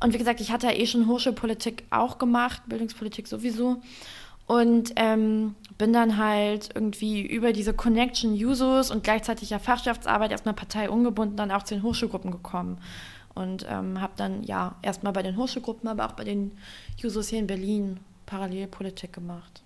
und wie gesagt, ich hatte ja eh schon Hochschulpolitik auch gemacht, Bildungspolitik sowieso. Und ähm, bin dann halt irgendwie über diese Connection Jusos und gleichzeitig ja Fachschaftsarbeit erstmal parteiungebunden dann auch zu den Hochschulgruppen gekommen. Und ähm, habe dann ja erstmal bei den Hochschulgruppen, aber auch bei den Jusos hier in Berlin Parallelpolitik gemacht.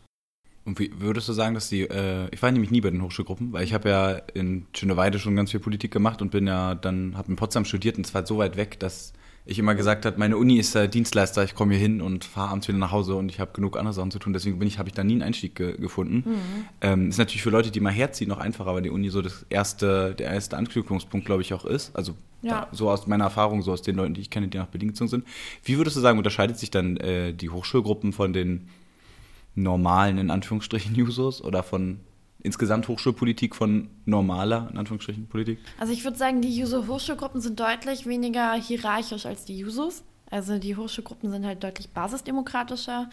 Und wie würdest du sagen, dass die, äh, ich war nämlich nie bei den Hochschulgruppen, weil ich habe ja in Schöneweide schon ganz viel Politik gemacht und bin ja dann, habe in Potsdam studiert und zwar so weit weg, dass ich immer gesagt habe, meine Uni ist der Dienstleister, ich komme hier hin und fahre abends wieder nach Hause und ich habe genug andere Sachen zu tun, deswegen bin ich, habe ich da nie einen Einstieg ge gefunden. Mhm. Ähm, ist natürlich für Leute, die mal herziehen, noch einfacher, weil die Uni so das erste, der erste Anknüpfungspunkt, glaube ich, auch ist. Also ja. so aus meiner Erfahrung, so aus den Leuten, die ich kenne, die nach Berlin gezogen sind. Wie würdest du sagen, unterscheidet sich dann äh, die Hochschulgruppen von den normalen, in Anführungsstrichen, Users oder von insgesamt Hochschulpolitik von normaler, in Anführungsstrichen, Politik? Also ich würde sagen, die Juso-Hochschulgruppen sind deutlich weniger hierarchisch als die Jusos. Also die Hochschulgruppen sind halt deutlich basisdemokratischer,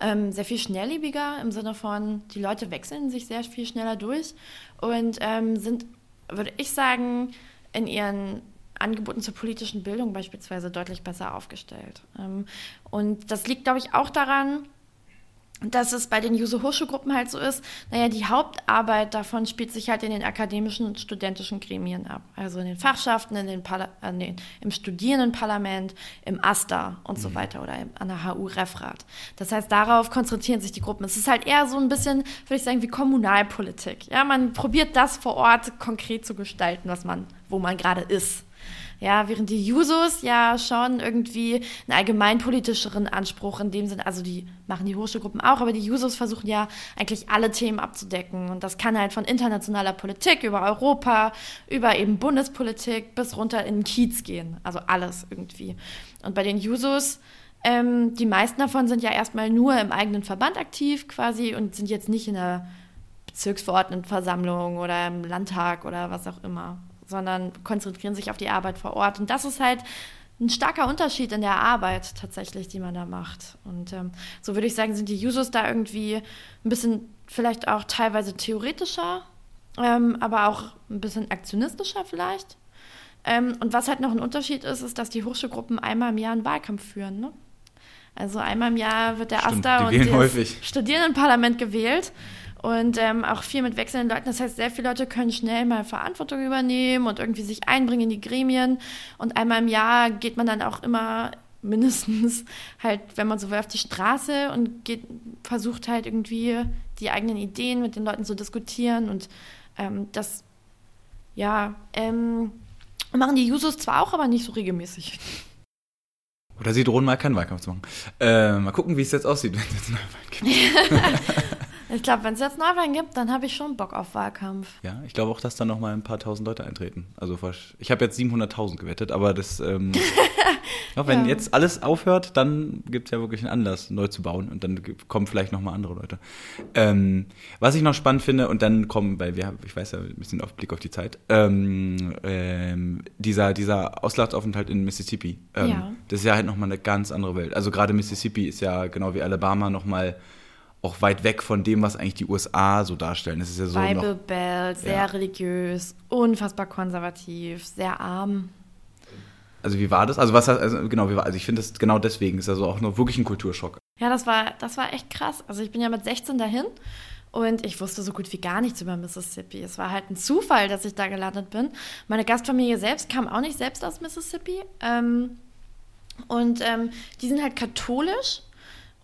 ähm, sehr viel schnelllebiger im Sinne von, die Leute wechseln sich sehr viel schneller durch und ähm, sind, würde ich sagen, in ihren Angeboten zur politischen Bildung beispielsweise deutlich besser aufgestellt. Ähm, und das liegt, glaube ich, auch daran, dass es bei den Juso-Hochschulgruppen halt so ist, naja, die Hauptarbeit davon spielt sich halt in den akademischen und studentischen Gremien ab. Also in den Fachschaften, in den äh, nee, im Studierendenparlament, im AStA und mhm. so weiter oder an der HU-Referat. Das heißt, darauf konzentrieren sich die Gruppen. Es ist halt eher so ein bisschen, würde ich sagen, wie Kommunalpolitik. Ja, man probiert das vor Ort konkret zu gestalten, was man, wo man gerade ist. Ja, während die Jusos ja schon irgendwie einen allgemeinpolitischeren Anspruch in dem Sinne, also die machen die Hochschulgruppen auch, aber die Jusos versuchen ja eigentlich alle Themen abzudecken. Und das kann halt von internationaler Politik über Europa, über eben Bundespolitik bis runter in den Kiez gehen. Also alles irgendwie. Und bei den Jusos, ähm, die meisten davon sind ja erstmal nur im eigenen Verband aktiv quasi und sind jetzt nicht in der Bezirksverordnetenversammlung oder im Landtag oder was auch immer sondern konzentrieren sich auf die Arbeit vor Ort. Und das ist halt ein starker Unterschied in der Arbeit tatsächlich, die man da macht. Und ähm, so würde ich sagen, sind die Users da irgendwie ein bisschen vielleicht auch teilweise theoretischer, ähm, aber auch ein bisschen aktionistischer vielleicht. Ähm, und was halt noch ein Unterschied ist, ist, dass die Hochschulgruppen einmal im Jahr einen Wahlkampf führen. Ne? Also einmal im Jahr wird der Stimmt, AStA und das Studierendenparlament gewählt und ähm, auch viel mit wechselnden Leuten. Das heißt, sehr viele Leute können schnell mal Verantwortung übernehmen und irgendwie sich einbringen in die Gremien. Und einmal im Jahr geht man dann auch immer mindestens halt, wenn man so will, auf die Straße und geht, versucht halt irgendwie die eigenen Ideen mit den Leuten zu diskutieren. Und ähm, das, ja, ähm, machen die Jusos zwar auch, aber nicht so regelmäßig. Oder sie drohen mal keinen Wahlkampf zu machen. Äh, mal gucken, wie es jetzt aussieht, wenn es jetzt einen Wahlkampf gibt. Ich glaube, wenn es jetzt Neuwahlen gibt, dann habe ich schon Bock auf Wahlkampf. Ja, ich glaube auch, dass da noch mal ein paar tausend Leute eintreten. Also ich habe jetzt 700.000 gewettet, aber das, ähm, ja, wenn ja. jetzt alles aufhört, dann gibt es ja wirklich einen Anlass, neu zu bauen und dann kommen vielleicht noch mal andere Leute. Ähm, was ich noch spannend finde und dann kommen, weil wir, ich weiß ja, ein bisschen auf Blick auf die Zeit, ähm, ähm dieser dieser Auslagsaufenthalt in Mississippi, ähm, ja. das ist ja halt noch mal eine ganz andere Welt. Also gerade Mississippi ist ja genau wie Alabama noch mal auch weit weg von dem, was eigentlich die USA so darstellen. Es ist ja so Bible noch, Belt, sehr ja. religiös, unfassbar konservativ, sehr arm. Also wie war das? Also was also genau, wie war, also ich finde das genau deswegen ist also auch noch wirklich ein Kulturschock. Ja, das war das war echt krass. Also ich bin ja mit 16 dahin und ich wusste so gut wie gar nichts über Mississippi. Es war halt ein Zufall, dass ich da gelandet bin. Meine Gastfamilie selbst kam auch nicht selbst aus Mississippi. Ähm, und ähm, die sind halt katholisch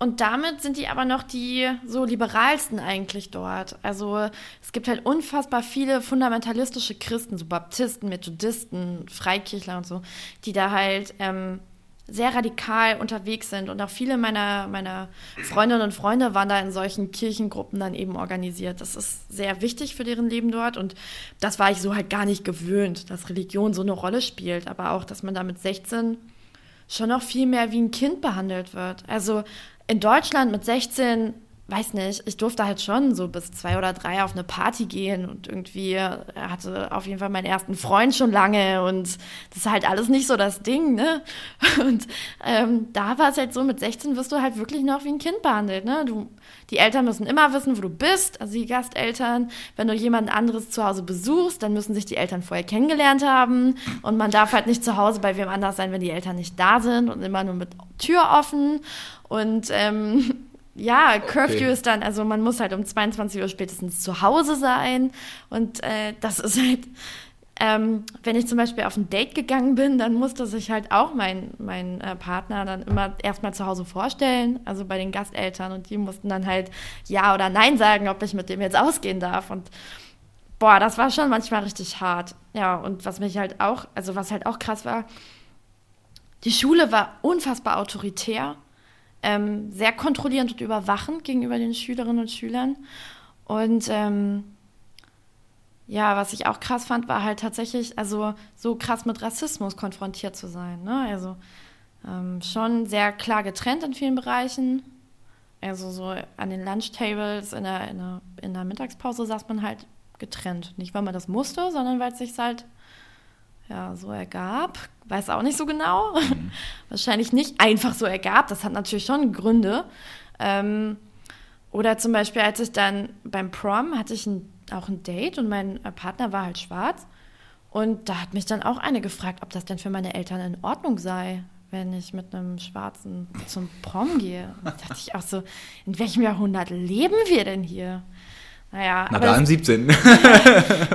und damit sind die aber noch die so liberalsten eigentlich dort. Also es gibt halt unfassbar viele fundamentalistische Christen, so Baptisten, Methodisten, Freikirchler und so, die da halt ähm, sehr radikal unterwegs sind. Und auch viele meiner, meiner Freundinnen und Freunde waren da in solchen Kirchengruppen dann eben organisiert. Das ist sehr wichtig für deren Leben dort. Und das war ich so halt gar nicht gewöhnt, dass Religion so eine Rolle spielt. Aber auch, dass man da mit 16 schon noch viel mehr wie ein Kind behandelt wird. Also in Deutschland mit 16, weiß nicht, ich durfte halt schon so bis zwei oder drei auf eine Party gehen und irgendwie hatte auf jeden Fall meinen ersten Freund schon lange und das ist halt alles nicht so das Ding, ne? Und ähm, da war es halt so, mit 16 wirst du halt wirklich noch wie ein Kind behandelt, ne? Du, die Eltern müssen immer wissen, wo du bist, also die Gasteltern. Wenn du jemand anderes zu Hause besuchst, dann müssen sich die Eltern vorher kennengelernt haben und man darf halt nicht zu Hause bei wem anders sein, wenn die Eltern nicht da sind und immer nur mit Tür offen und ähm, ja, Curfew okay. ist dann, also man muss halt um 22 Uhr spätestens zu Hause sein. Und äh, das ist halt, ähm, wenn ich zum Beispiel auf ein Date gegangen bin, dann musste sich halt auch mein, mein äh, Partner dann immer erstmal zu Hause vorstellen, also bei den Gasteltern. Und die mussten dann halt Ja oder Nein sagen, ob ich mit dem jetzt ausgehen darf. Und boah, das war schon manchmal richtig hart. Ja, und was mich halt auch, also was halt auch krass war, die Schule war unfassbar autoritär ähm, sehr kontrollierend und überwachend gegenüber den Schülerinnen und Schülern. Und ähm, ja, was ich auch krass fand, war halt tatsächlich, also so krass mit Rassismus konfrontiert zu sein. Ne? Also ähm, schon sehr klar getrennt in vielen Bereichen. Also so an den Lunchtables in der, in der, in der Mittagspause saß man halt getrennt. Nicht, weil man das musste, sondern weil es sich halt ja, so ergab. Weiß auch nicht so genau. Mhm. Wahrscheinlich nicht einfach so ergab. Das hat natürlich schon Gründe. Ähm, oder zum Beispiel, als ich dann beim Prom hatte ich ein, auch ein Date und mein Partner war halt schwarz. Und da hat mich dann auch eine gefragt, ob das denn für meine Eltern in Ordnung sei, wenn ich mit einem Schwarzen zum Prom gehe. Da dachte ich auch so, in welchem Jahrhundert leben wir denn hier? Naja, Na, da im 17.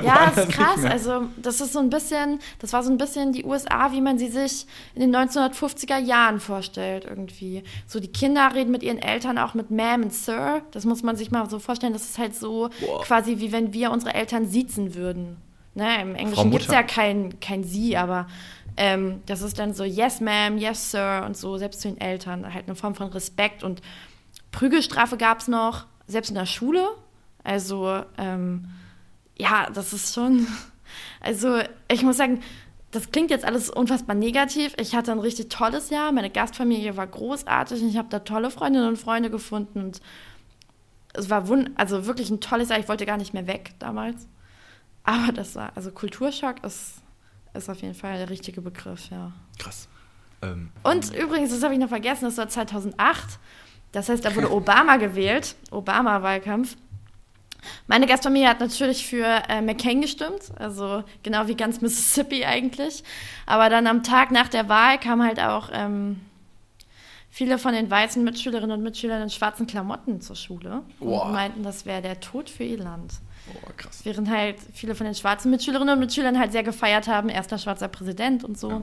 ja, das ist krass. Also, das ist so ein bisschen, das war so ein bisschen die USA, wie man sie sich in den 1950er Jahren vorstellt, irgendwie. So, die Kinder reden mit ihren Eltern auch mit Ma'am und Sir. Das muss man sich mal so vorstellen. Das ist halt so Boah. quasi, wie wenn wir unsere Eltern siezen würden. Ne? Im Englischen gibt es ja kein, kein Sie, aber ähm, das ist dann so Yes, Ma'am, Yes, Sir und so, selbst zu den Eltern. Halt eine Form von Respekt und Prügelstrafe gab es noch, selbst in der Schule also ähm, ja, das ist schon. Also ich muss sagen, das klingt jetzt alles unfassbar negativ. Ich hatte ein richtig tolles Jahr. Meine Gastfamilie war großartig. Ich habe da tolle Freundinnen und Freunde gefunden. Und es war wund also wirklich ein tolles Jahr. Ich wollte gar nicht mehr weg damals. Aber das war, also Kulturschock ist, ist auf jeden Fall der richtige Begriff, ja. Krass. Ähm. Und übrigens, das habe ich noch vergessen, das war 2008. Das heißt, da wurde Obama gewählt, Obama-Wahlkampf. Meine Gastfamilie hat natürlich für äh, McCain gestimmt, also genau wie ganz Mississippi eigentlich. Aber dann am Tag nach der Wahl kamen halt auch ähm, viele von den weißen Mitschülerinnen und Mitschülern in schwarzen Klamotten zur Schule Boah. und meinten, das wäre der Tod für ihr Land. Boah, krass. Während halt viele von den schwarzen Mitschülerinnen und Mitschülern halt sehr gefeiert haben, erster schwarzer Präsident und so. Ja.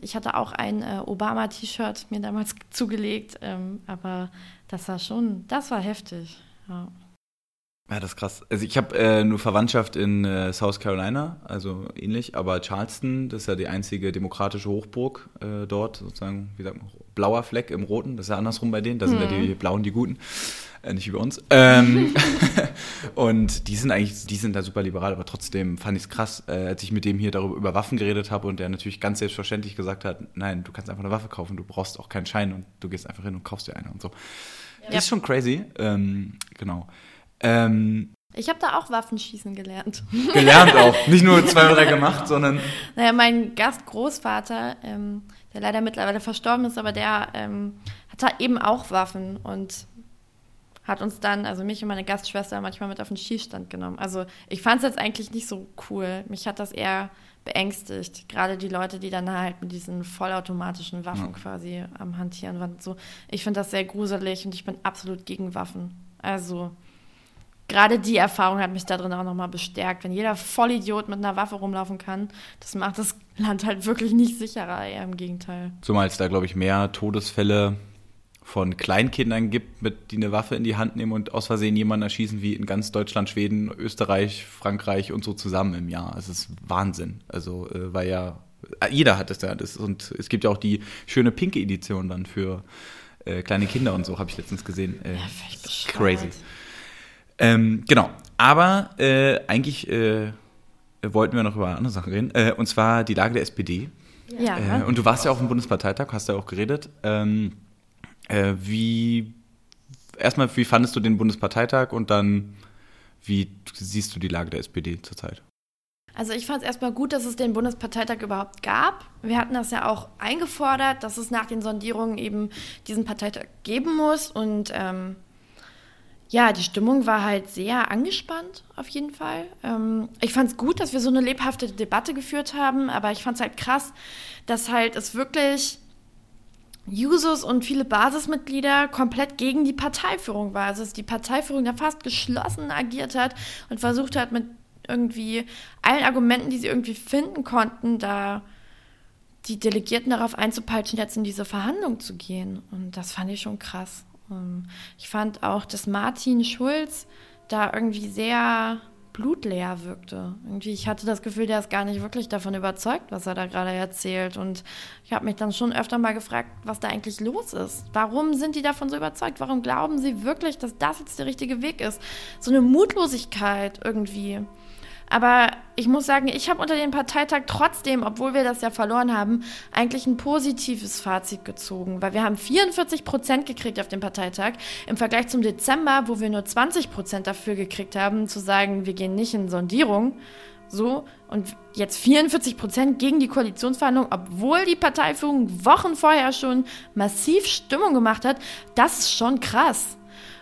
Ich hatte auch ein äh, Obama-T-Shirt mir damals zugelegt, ähm, aber das war schon, das war heftig. Ja. Ja, das ist krass. Also ich habe äh, nur Verwandtschaft in äh, South Carolina, also ähnlich, aber Charleston, das ist ja die einzige demokratische Hochburg äh, dort, sozusagen, wie sagt man, blauer Fleck im Roten, das ist ja andersrum bei denen, da sind ja die mhm. Blauen die Guten, äh, nicht wie bei uns. Ähm, und die sind eigentlich, die sind da super liberal, aber trotzdem fand ich es krass, äh, als ich mit dem hier darüber über Waffen geredet habe und der natürlich ganz selbstverständlich gesagt hat, nein, du kannst einfach eine Waffe kaufen, du brauchst auch keinen Schein und du gehst einfach hin und kaufst dir eine und so. Ja. Das ist schon crazy, ähm, genau. Ähm, ich habe da auch Waffenschießen gelernt. Gelernt auch. Nicht nur zwei oder drei gemacht, sondern. Naja, mein Gastgroßvater, ähm, der leider mittlerweile verstorben ist, aber der ähm, hat da eben auch Waffen und hat uns dann, also mich und meine Gastschwester, manchmal mit auf den Schießstand genommen. Also ich fand es jetzt eigentlich nicht so cool. Mich hat das eher beängstigt. Gerade die Leute, die dann halt mit diesen vollautomatischen Waffen ja. quasi am Hantieren waren. So, ich finde das sehr gruselig und ich bin absolut gegen Waffen. Also gerade die Erfahrung hat mich da drin auch nochmal bestärkt. Wenn jeder Vollidiot mit einer Waffe rumlaufen kann, das macht das Land halt wirklich nicht sicherer, eher im Gegenteil. Zumal es da, glaube ich, mehr Todesfälle von Kleinkindern gibt, mit, die eine Waffe in die Hand nehmen und aus Versehen jemanden erschießen, wie in ganz Deutschland, Schweden, Österreich, Frankreich und so zusammen im Jahr. Es ist Wahnsinn. Also, äh, weil ja, jeder hat es ja. Das, und es gibt ja auch die schöne pinke Edition dann für äh, kleine Kinder und so, habe ich letztens gesehen. Äh, ja, crazy. Ähm, genau. Aber äh, eigentlich äh, wollten wir noch über andere Sachen reden. Äh, und zwar die Lage der SPD. Ja. Äh, und du warst ja auch im Bundesparteitag, hast ja auch geredet. Ähm, äh, wie erstmal, wie fandest du den Bundesparteitag und dann, wie siehst du die Lage der SPD zurzeit? Also ich fand es erstmal gut, dass es den Bundesparteitag überhaupt gab. Wir hatten das ja auch eingefordert, dass es nach den Sondierungen eben diesen Parteitag geben muss. Und ähm, ja, die Stimmung war halt sehr angespannt, auf jeden Fall. Ähm, ich fand es gut, dass wir so eine lebhafte Debatte geführt haben, aber ich fand es halt krass, dass halt es wirklich Jusos und viele Basismitglieder komplett gegen die Parteiführung war. Also dass die Parteiführung da fast geschlossen agiert hat und versucht hat, mit irgendwie allen Argumenten, die sie irgendwie finden konnten, da die Delegierten darauf einzupeitschen, jetzt in diese Verhandlung zu gehen. Und das fand ich schon krass. Ähm, ich fand auch, dass Martin Schulz da irgendwie sehr blutleer wirkte. Irgendwie, ich hatte das Gefühl, der ist gar nicht wirklich davon überzeugt, was er da gerade erzählt. Und ich habe mich dann schon öfter mal gefragt, was da eigentlich los ist. Warum sind die davon so überzeugt? Warum glauben sie wirklich, dass das jetzt der richtige Weg ist? So eine Mutlosigkeit irgendwie. Aber ich muss sagen, ich habe unter dem Parteitag trotzdem, obwohl wir das ja verloren haben, eigentlich ein positives Fazit gezogen, weil wir haben 44 Prozent gekriegt auf dem Parteitag im Vergleich zum Dezember, wo wir nur 20 Prozent dafür gekriegt haben, zu sagen, wir gehen nicht in Sondierung. So, und jetzt 44 Prozent gegen die Koalitionsverhandlungen, obwohl die Parteiführung Wochen vorher schon massiv Stimmung gemacht hat, das ist schon krass.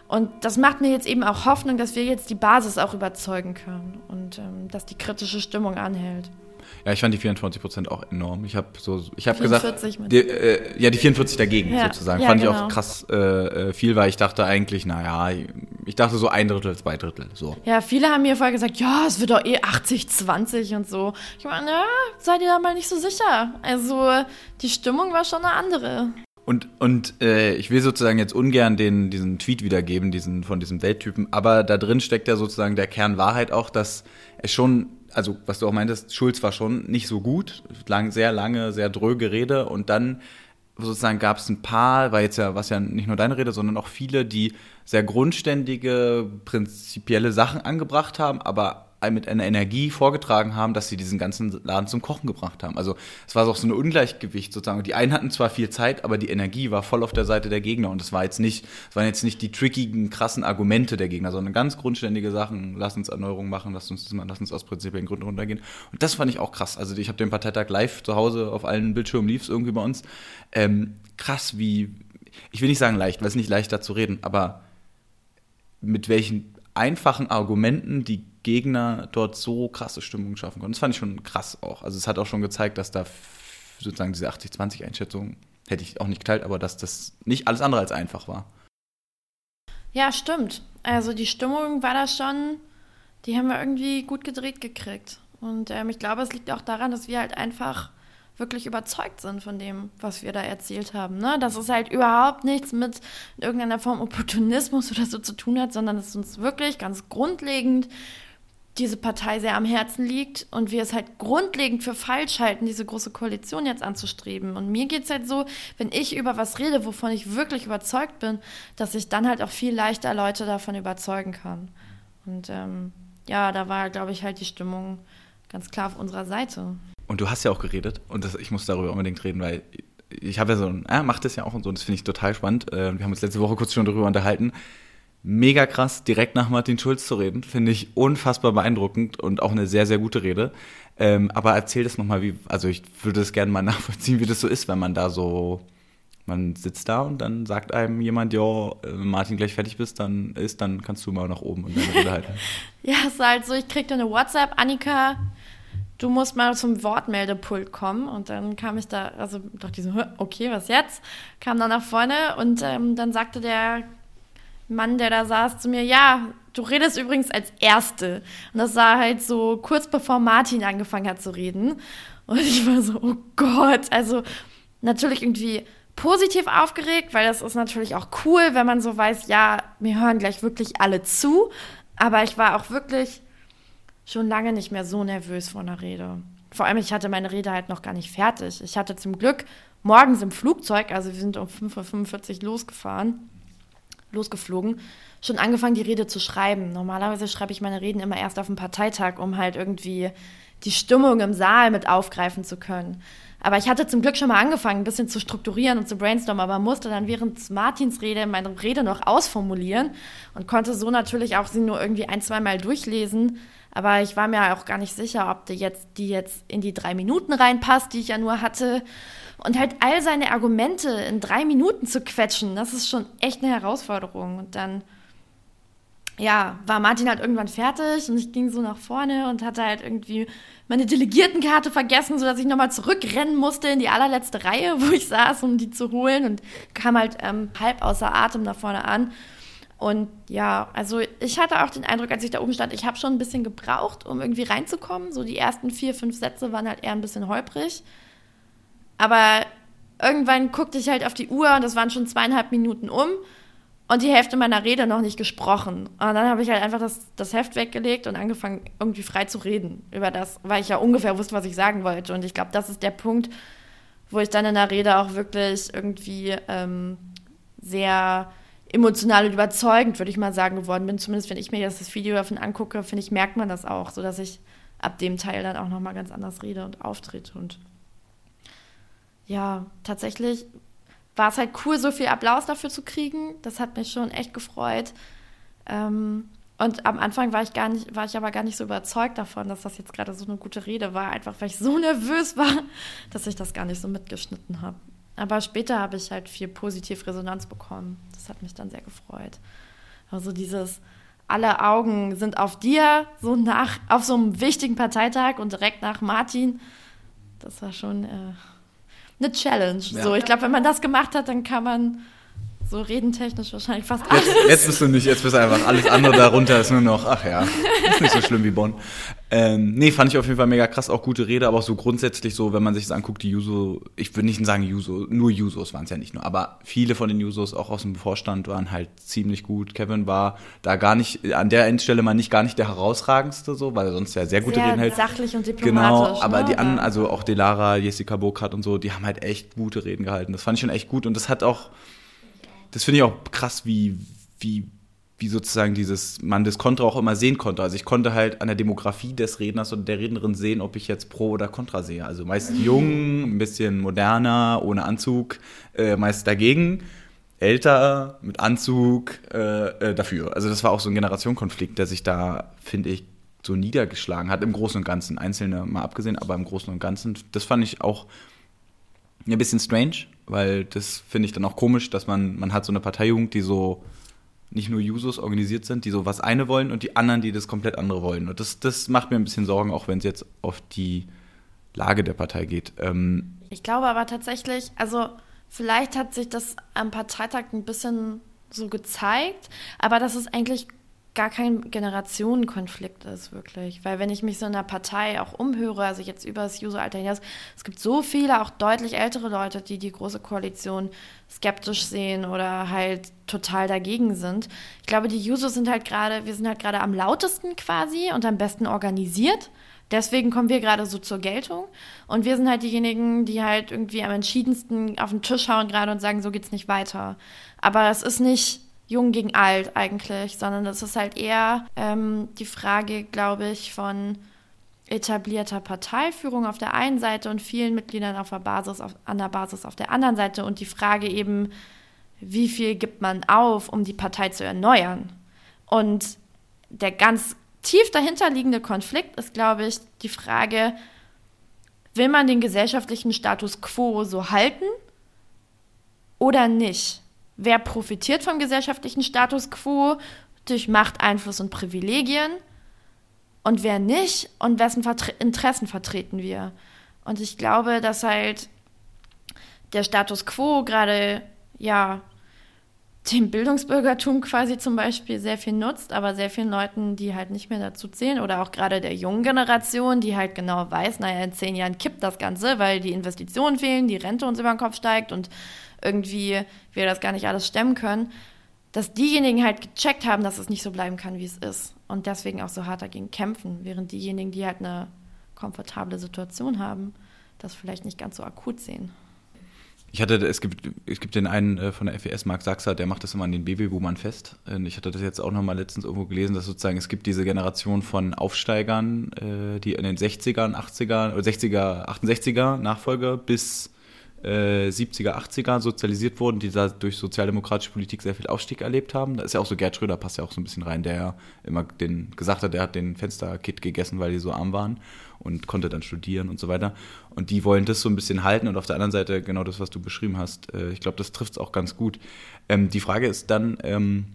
Und das macht mir jetzt eben auch Hoffnung, dass wir jetzt die Basis auch überzeugen können und ähm, dass die kritische Stimmung anhält. Ja, ich fand die 24 Prozent auch enorm. Ich habe so, ich habe gesagt, die, äh, ja, die 44 dagegen ja. sozusagen, ja, fand genau. ich auch krass äh, äh, viel, weil ich dachte eigentlich, naja, ich dachte so ein Drittel, zwei Drittel, so. Ja, viele haben mir vorher gesagt, ja, es wird doch eh 80, 20 und so. Ich meine, ja, seid ihr da mal nicht so sicher. Also die Stimmung war schon eine andere. Und, und äh, ich will sozusagen jetzt ungern den, diesen Tweet wiedergeben, diesen von diesem Welttypen, aber da drin steckt ja sozusagen der Kern Wahrheit auch, dass es schon, also was du auch meintest, Schulz war schon nicht so gut, lang, sehr lange, sehr dröge Rede und dann sozusagen gab es ein paar, war jetzt ja, was ja nicht nur deine Rede, sondern auch viele, die sehr grundständige, prinzipielle Sachen angebracht haben, aber mit einer Energie vorgetragen haben, dass sie diesen ganzen Laden zum Kochen gebracht haben. Also es war auch so ein Ungleichgewicht sozusagen. Die einen hatten zwar viel Zeit, aber die Energie war voll auf der Seite der Gegner und es war jetzt nicht, es waren jetzt nicht die trickigen, krassen Argumente der Gegner, sondern ganz grundständige Sachen. Lass uns Erneuerung machen, lass uns das mal, lass uns aus prinzipiellen Gründen runtergehen. Und das fand ich auch krass. Also ich habe den Parteitag live zu Hause auf allen Bildschirmen lief irgendwie bei uns. Ähm, krass, wie ich will nicht sagen leicht, weil es nicht leicht da zu reden, aber mit welchen einfachen Argumenten die Gegner dort so krasse Stimmung schaffen konnten. Das fand ich schon krass auch. Also es hat auch schon gezeigt, dass da sozusagen diese 80-20-Einschätzung hätte ich auch nicht geteilt, aber dass das nicht alles andere als einfach war. Ja, stimmt. Also die Stimmung war da schon, die haben wir irgendwie gut gedreht gekriegt. Und ähm, ich glaube, es liegt auch daran, dass wir halt einfach wirklich überzeugt sind von dem, was wir da erzählt haben. Ne? Dass es halt überhaupt nichts mit irgendeiner Form Opportunismus oder so zu tun hat, sondern dass es uns wirklich ganz grundlegend diese Partei sehr am Herzen liegt und wir es halt grundlegend für falsch halten, diese große Koalition jetzt anzustreben. Und mir geht es halt so, wenn ich über was rede, wovon ich wirklich überzeugt bin, dass ich dann halt auch viel leichter Leute davon überzeugen kann. Und ähm, ja, da war, glaube ich, halt die Stimmung ganz klar auf unserer Seite. Und du hast ja auch geredet und das, ich muss darüber unbedingt reden, weil ich habe ja so ein, er macht das ja auch und so, und das finde ich total spannend. Äh, wir haben uns letzte Woche kurz schon darüber unterhalten. Mega krass, direkt nach Martin Schulz zu reden, finde ich unfassbar beeindruckend und auch eine sehr, sehr gute Rede. Ähm, aber erzähl das nochmal, wie, also ich würde es gerne mal nachvollziehen, wie das so ist, wenn man da so, man sitzt da und dann sagt einem jemand, ja, äh, Martin, gleich fertig bist, dann ist, dann kannst du mal nach oben und deine Rede halten. ja, es ist halt so, ich kriegte eine WhatsApp, Annika, du musst mal zum Wortmeldepult kommen. Und dann kam ich da, also ich so, okay, was jetzt? Kam dann nach vorne und ähm, dann sagte der Mann, der da saß, zu mir, ja, du redest übrigens als Erste. Und das war halt so kurz bevor Martin angefangen hat zu reden. Und ich war so, oh Gott, also natürlich irgendwie positiv aufgeregt, weil das ist natürlich auch cool, wenn man so weiß, ja, mir hören gleich wirklich alle zu. Aber ich war auch wirklich schon lange nicht mehr so nervös vor einer Rede. Vor allem, ich hatte meine Rede halt noch gar nicht fertig. Ich hatte zum Glück morgens im Flugzeug, also wir sind um 5.45 Uhr losgefahren, losgeflogen, schon angefangen, die Rede zu schreiben. Normalerweise schreibe ich meine Reden immer erst auf dem Parteitag, um halt irgendwie die Stimmung im Saal mit aufgreifen zu können. Aber ich hatte zum Glück schon mal angefangen, ein bisschen zu strukturieren und zu brainstormen, aber musste dann während Martins Rede meine Rede noch ausformulieren und konnte so natürlich auch sie nur irgendwie ein, zwei Mal durchlesen. Aber ich war mir auch gar nicht sicher, ob die jetzt, die jetzt in die drei Minuten reinpasst, die ich ja nur hatte. Und halt all seine Argumente in drei Minuten zu quetschen, das ist schon echt eine Herausforderung. Und dann ja, war Martin halt irgendwann fertig und ich ging so nach vorne und hatte halt irgendwie meine Delegiertenkarte vergessen, sodass ich nochmal zurückrennen musste in die allerletzte Reihe, wo ich saß, um die zu holen und kam halt ähm, halb außer Atem da vorne an. Und ja, also ich hatte auch den Eindruck, als ich da oben stand, ich habe schon ein bisschen gebraucht, um irgendwie reinzukommen. So die ersten vier, fünf Sätze waren halt eher ein bisschen holprig. Aber irgendwann guckte ich halt auf die Uhr und das waren schon zweieinhalb Minuten um und die Hälfte meiner Rede noch nicht gesprochen. Und dann habe ich halt einfach das, das Heft weggelegt und angefangen, irgendwie frei zu reden über das, weil ich ja ungefähr wusste, was ich sagen wollte. Und ich glaube, das ist der Punkt, wo ich dann in der Rede auch wirklich irgendwie ähm, sehr emotional und überzeugend, würde ich mal sagen, geworden bin. Zumindest, wenn ich mir das Video davon angucke, finde ich, merkt man das auch, sodass ich ab dem Teil dann auch nochmal ganz anders rede und auftrete. Und ja, tatsächlich war es halt cool, so viel Applaus dafür zu kriegen. Das hat mich schon echt gefreut. Ähm, und am Anfang war ich gar nicht, war ich aber gar nicht so überzeugt davon, dass das jetzt gerade so eine gute Rede war, einfach weil ich so nervös war, dass ich das gar nicht so mitgeschnitten habe. Aber später habe ich halt viel positiv Resonanz bekommen. Das hat mich dann sehr gefreut. Also dieses alle Augen sind auf dir, so nach, auf so einem wichtigen Parteitag und direkt nach Martin. Das war schon äh, eine Challenge. Ja. So, ich glaube, wenn man das gemacht hat, dann kann man so redentechnisch wahrscheinlich fast alles. Jetzt, jetzt bist du nicht, jetzt bist du einfach alles andere darunter ist nur noch, ach ja, ist nicht so schlimm wie Bonn. Ähm, nee, fand ich auf jeden Fall mega krass, auch gute Rede, aber auch so grundsätzlich so, wenn man sich das anguckt, die Juso, ich würde nicht sagen Juso, nur Jusos waren es ja nicht nur, aber viele von den Jusos auch aus dem Vorstand waren halt ziemlich gut. Kevin war da gar nicht, an der Endstelle mal nicht gar nicht der herausragendste so, weil er sonst ja sehr gute sehr Reden hält. sachlich und diplomatisch. Genau, aber ne? die anderen, also auch Delara, Jessica Burkhardt und so, die haben halt echt gute Reden gehalten. Das fand ich schon echt gut und das hat auch, das finde ich auch krass, wie, wie, wie sozusagen dieses, man das Kontra auch immer sehen konnte. Also ich konnte halt an der Demografie des Redners und der Rednerin sehen, ob ich jetzt Pro oder Contra sehe. Also meist jung, ein bisschen moderner, ohne Anzug, äh, meist dagegen, älter, mit Anzug, äh, äh, dafür. Also das war auch so ein Generationenkonflikt, der sich da, finde ich, so niedergeschlagen hat, im Großen und Ganzen. Einzelne mal abgesehen, aber im Großen und Ganzen. Das fand ich auch ein bisschen strange, weil das finde ich dann auch komisch, dass man, man hat so eine Parteijugend, die so nicht nur Jusos organisiert sind, die so was eine wollen und die anderen, die das komplett andere wollen. Und das, das macht mir ein bisschen Sorgen, auch wenn es jetzt auf die Lage der Partei geht. Ähm ich glaube aber tatsächlich, also vielleicht hat sich das am Parteitag ein bisschen so gezeigt, aber das ist eigentlich gar kein Generationenkonflikt ist, wirklich. Weil wenn ich mich so in der Partei auch umhöre, also jetzt über das User-Alter hinaus, es gibt so viele, auch deutlich ältere Leute, die die Große Koalition skeptisch sehen oder halt total dagegen sind. Ich glaube, die Jusos sind halt gerade, wir sind halt gerade am lautesten quasi und am besten organisiert. Deswegen kommen wir gerade so zur Geltung. Und wir sind halt diejenigen, die halt irgendwie am entschiedensten auf den Tisch hauen gerade und sagen, so geht's nicht weiter. Aber es ist nicht jung gegen alt eigentlich, sondern das ist halt eher ähm, die Frage, glaube ich, von etablierter Parteiführung auf der einen Seite und vielen Mitgliedern auf der Basis, auf, an der Basis auf der anderen Seite und die Frage eben, wie viel gibt man auf, um die Partei zu erneuern? Und der ganz tief dahinterliegende Konflikt ist, glaube ich, die Frage, will man den gesellschaftlichen Status quo so halten oder nicht? Wer profitiert vom gesellschaftlichen Status quo durch Macht, Einfluss und Privilegien? Und wer nicht? Und wessen Vertre Interessen vertreten wir? Und ich glaube, dass halt der Status quo gerade, ja, dem Bildungsbürgertum quasi zum Beispiel sehr viel nutzt, aber sehr vielen Leuten, die halt nicht mehr dazu zählen oder auch gerade der jungen Generation, die halt genau weiß, naja, in zehn Jahren kippt das Ganze, weil die Investitionen fehlen, die Rente uns über den Kopf steigt und irgendwie wir das gar nicht alles stemmen können, dass diejenigen halt gecheckt haben, dass es nicht so bleiben kann, wie es ist und deswegen auch so hart dagegen kämpfen, während diejenigen, die halt eine komfortable Situation haben, das vielleicht nicht ganz so akut sehen. Ich hatte, es gibt, es gibt den einen äh, von der FES, Marc Sachser, der macht das immer an den Babyboomern fest. Ich hatte das jetzt auch nochmal letztens irgendwo gelesen, dass sozusagen es gibt diese Generation von Aufsteigern, äh, die in den 60ern, 80er, 60er, 68er Nachfolger bis 70er, äh, 80er sozialisiert wurden, die da durch sozialdemokratische Politik sehr viel Aufstieg erlebt haben. Da ist ja auch so Gerd Schröder, passt ja auch so ein bisschen rein, der immer den, gesagt hat, der hat den Fensterkit gegessen, weil die so arm waren und konnte dann studieren und so weiter. Und die wollen das so ein bisschen halten und auf der anderen Seite genau das, was du beschrieben hast. Äh, ich glaube, das trifft es auch ganz gut. Ähm, die Frage ist dann, ähm,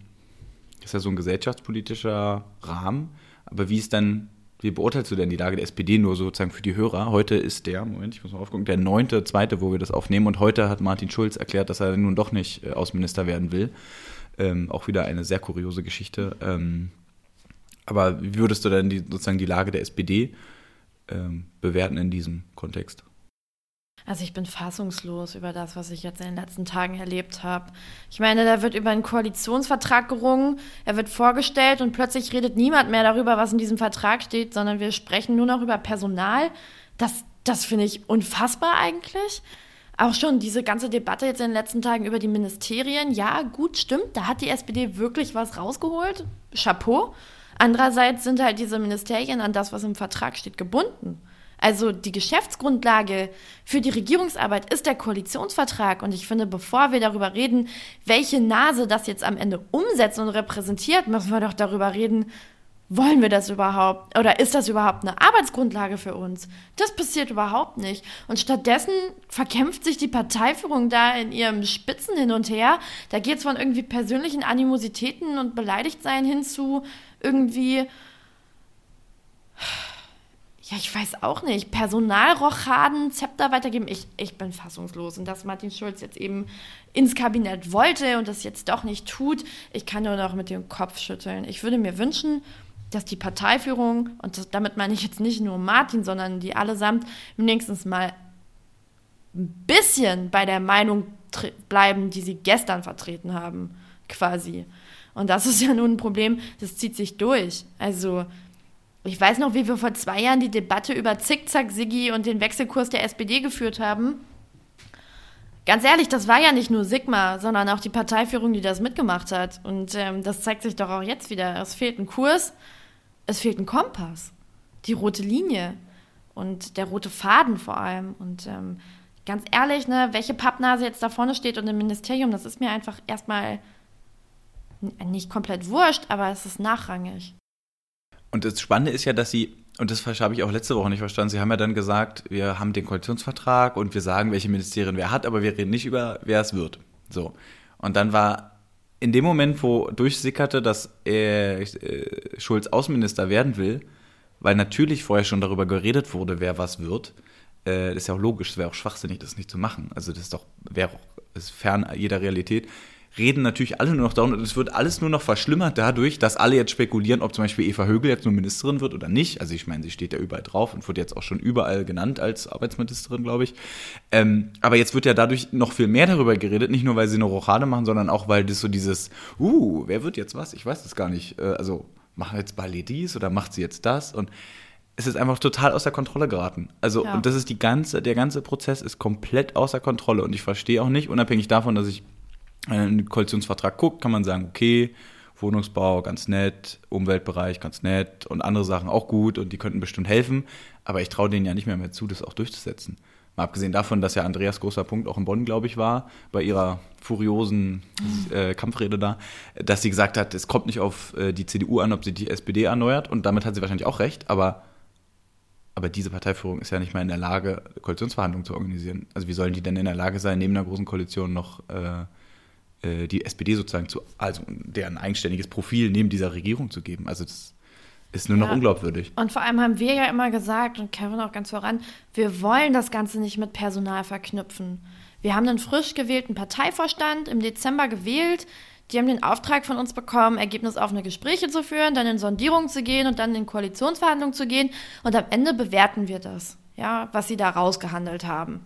Das ist ja so ein gesellschaftspolitischer Rahmen. Aber wie ist dann, wie beurteilst du denn die Lage der SPD nur sozusagen für die Hörer? Heute ist der, Moment, ich muss mal aufgucken, der neunte, zweite, wo wir das aufnehmen. Und heute hat Martin Schulz erklärt, dass er nun doch nicht äh, Außenminister werden will. Ähm, auch wieder eine sehr kuriose Geschichte. Ähm, aber wie würdest du denn die, sozusagen die Lage der SPD ähm, bewerten in diesem Kontext? Also ich bin fassungslos über das, was ich jetzt in den letzten Tagen erlebt habe. Ich meine, da wird über einen Koalitionsvertrag gerungen, er wird vorgestellt und plötzlich redet niemand mehr darüber, was in diesem Vertrag steht, sondern wir sprechen nur noch über Personal. Das, das finde ich unfassbar eigentlich. Auch schon diese ganze Debatte jetzt in den letzten Tagen über die Ministerien. Ja, gut, stimmt, da hat die SPD wirklich was rausgeholt. Chapeau. Andererseits sind halt diese Ministerien an das, was im Vertrag steht, gebunden. Also die Geschäftsgrundlage für die Regierungsarbeit ist der Koalitionsvertrag. Und ich finde, bevor wir darüber reden, welche Nase das jetzt am Ende umsetzt und repräsentiert, müssen wir doch darüber reden, wollen wir das überhaupt? Oder ist das überhaupt eine Arbeitsgrundlage für uns? Das passiert überhaupt nicht. Und stattdessen verkämpft sich die Parteiführung da in ihrem Spitzen hin und her. Da geht es von irgendwie persönlichen Animositäten und Beleidigtsein hin zu irgendwie ja, ich weiß auch nicht, Personalrochaden, Zepter weitergeben. Ich, ich bin fassungslos. Und dass Martin Schulz jetzt eben ins Kabinett wollte und das jetzt doch nicht tut, ich kann nur noch mit dem Kopf schütteln. Ich würde mir wünschen, dass die Parteiführung, und das, damit meine ich jetzt nicht nur Martin, sondern die allesamt, wenigstens mal ein bisschen bei der Meinung bleiben, die sie gestern vertreten haben, quasi. Und das ist ja nun ein Problem, das zieht sich durch. Also ich weiß noch, wie wir vor zwei Jahren die Debatte über Zickzack, Siggi und den Wechselkurs der SPD geführt haben. Ganz ehrlich, das war ja nicht nur Sigma, sondern auch die Parteiführung, die das mitgemacht hat. Und ähm, das zeigt sich doch auch jetzt wieder. Es fehlt ein Kurs, es fehlt ein Kompass, die rote Linie und der rote Faden vor allem. Und ähm, ganz ehrlich, ne, welche Pappnase jetzt da vorne steht und im Ministerium, das ist mir einfach erstmal nicht komplett wurscht, aber es ist nachrangig. Und das Spannende ist ja, dass sie, und das habe ich auch letzte Woche nicht verstanden, sie haben ja dann gesagt, wir haben den Koalitionsvertrag und wir sagen, welche Ministerien wer hat, aber wir reden nicht über, wer es wird. So. Und dann war in dem Moment, wo durchsickerte, dass äh, Schulz Außenminister werden will, weil natürlich vorher schon darüber geredet wurde, wer was wird, äh, ist ja auch logisch, es wäre auch schwachsinnig, das nicht zu machen. Also das ist doch, wäre fern jeder Realität reden natürlich alle nur noch darum und es wird alles nur noch verschlimmert dadurch, dass alle jetzt spekulieren, ob zum Beispiel Eva Högel jetzt nur Ministerin wird oder nicht. Also ich meine, sie steht ja überall drauf und wird jetzt auch schon überall genannt als Arbeitsministerin, glaube ich. Ähm, aber jetzt wird ja dadurch noch viel mehr darüber geredet, nicht nur, weil sie eine Rochade machen, sondern auch, weil das so dieses, uh, wer wird jetzt was? Ich weiß das gar nicht. Äh, also machen jetzt Ballet dies oder macht sie jetzt das? Und es ist einfach total außer Kontrolle geraten. Also, ja. und das ist die ganze, der ganze Prozess ist komplett außer Kontrolle. Und ich verstehe auch nicht, unabhängig davon, dass ich einen Koalitionsvertrag guckt, kann man sagen, okay, Wohnungsbau ganz nett, Umweltbereich ganz nett und andere Sachen auch gut und die könnten bestimmt helfen. Aber ich traue denen ja nicht mehr, mehr zu, das auch durchzusetzen. Mal abgesehen davon, dass ja Andreas großer Punkt auch in Bonn, glaube ich, war, bei ihrer furiosen äh, Kampfrede da, dass sie gesagt hat, es kommt nicht auf äh, die CDU an, ob sie die SPD erneuert. Und damit hat sie wahrscheinlich auch recht. Aber, aber diese Parteiführung ist ja nicht mehr in der Lage, Koalitionsverhandlungen zu organisieren. Also wie sollen die denn in der Lage sein, neben einer großen Koalition noch äh, äh, die SPD sozusagen zu, also deren eigenständiges Profil neben dieser Regierung zu geben. Also das ist nur noch ja. unglaubwürdig. Und vor allem haben wir ja immer gesagt, und Kevin auch ganz voran, wir wollen das Ganze nicht mit Personal verknüpfen. Wir haben einen frisch gewählten Parteivorstand im Dezember gewählt. Die haben den Auftrag von uns bekommen, ergebnisoffene Gespräche zu führen, dann in Sondierungen zu gehen und dann in Koalitionsverhandlungen zu gehen. Und am Ende bewerten wir das, ja, was sie da rausgehandelt haben.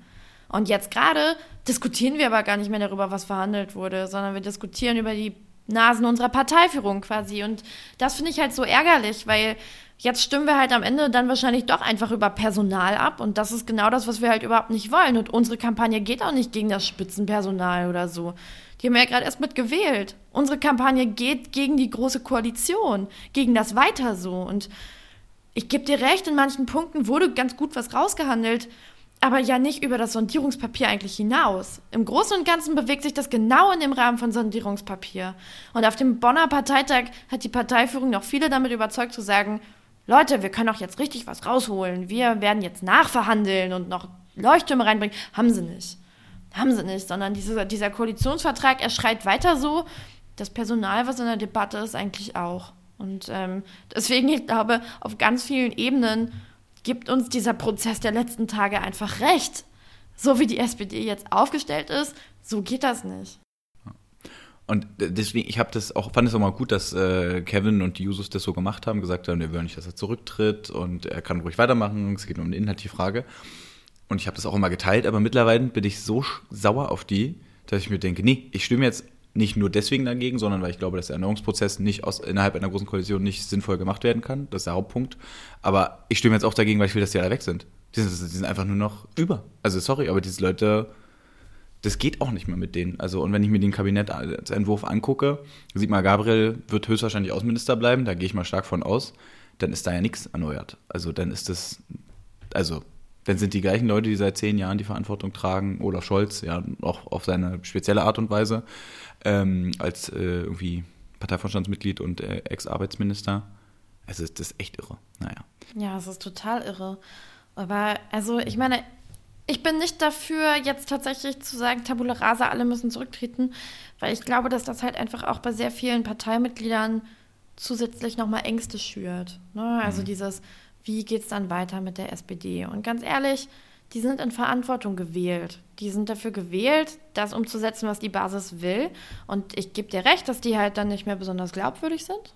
Und jetzt gerade diskutieren wir aber gar nicht mehr darüber, was verhandelt wurde, sondern wir diskutieren über die Nasen unserer Parteiführung quasi. Und das finde ich halt so ärgerlich, weil jetzt stimmen wir halt am Ende dann wahrscheinlich doch einfach über Personal ab. Und das ist genau das, was wir halt überhaupt nicht wollen. Und unsere Kampagne geht auch nicht gegen das Spitzenpersonal oder so. Die haben ja gerade erst mit gewählt. Unsere Kampagne geht gegen die große Koalition, gegen das Weiter so. Und ich gebe dir recht, in manchen Punkten wurde ganz gut was rausgehandelt aber ja nicht über das Sondierungspapier eigentlich hinaus. Im Großen und Ganzen bewegt sich das genau in dem Rahmen von Sondierungspapier. Und auf dem Bonner Parteitag hat die Parteiführung noch viele damit überzeugt zu sagen, Leute, wir können auch jetzt richtig was rausholen. Wir werden jetzt nachverhandeln und noch Leuchttürme reinbringen. Haben sie nicht. Haben sie nicht, sondern diese, dieser Koalitionsvertrag, er schreit weiter so, das Personal, was in der Debatte ist, eigentlich auch. Und ähm, deswegen, ich glaube, auf ganz vielen Ebenen gibt uns dieser Prozess der letzten Tage einfach recht. So wie die SPD jetzt aufgestellt ist, so geht das nicht. Und deswegen, ich habe das auch, fand es auch mal gut, dass äh, Kevin und die Jusos das so gemacht haben, gesagt haben, wir wollen nicht, dass er zurücktritt und er kann ruhig weitermachen. Es geht um eine inhaltliche Frage. Und ich habe das auch immer geteilt, aber mittlerweile bin ich so sauer auf die, dass ich mir denke, nee, ich stimme jetzt nicht nur deswegen dagegen, sondern weil ich glaube, dass der Erneuerungsprozess nicht aus, innerhalb einer großen Koalition nicht sinnvoll gemacht werden kann. Das ist der Hauptpunkt. Aber ich stimme jetzt auch dagegen, weil ich will, dass die alle weg sind. Die sind, die sind einfach nur noch über. Also sorry, aber diese Leute, das geht auch nicht mehr mit denen. Also, und wenn ich mir den Kabinettentwurf angucke, sieht man, Gabriel wird höchstwahrscheinlich Außenminister bleiben, da gehe ich mal stark von aus, dann ist da ja nichts erneuert. Also dann ist das, also dann sind die gleichen Leute, die seit zehn Jahren die Verantwortung tragen, Olaf Scholz, ja, auch auf seine spezielle Art und Weise, ähm, als äh, irgendwie Parteivorstandsmitglied und äh, Ex-Arbeitsminister. Also das ist echt irre. Naja. Ja, es ist total irre. Aber also, ich meine, ich bin nicht dafür, jetzt tatsächlich zu sagen, Tabula Rasa, alle müssen zurücktreten, weil ich glaube, dass das halt einfach auch bei sehr vielen Parteimitgliedern zusätzlich nochmal Ängste schürt. Ne? Also mhm. dieses, wie geht es dann weiter mit der SPD? Und ganz ehrlich, die sind in Verantwortung gewählt. Die sind dafür gewählt, das umzusetzen, was die Basis will. Und ich gebe dir recht, dass die halt dann nicht mehr besonders glaubwürdig sind.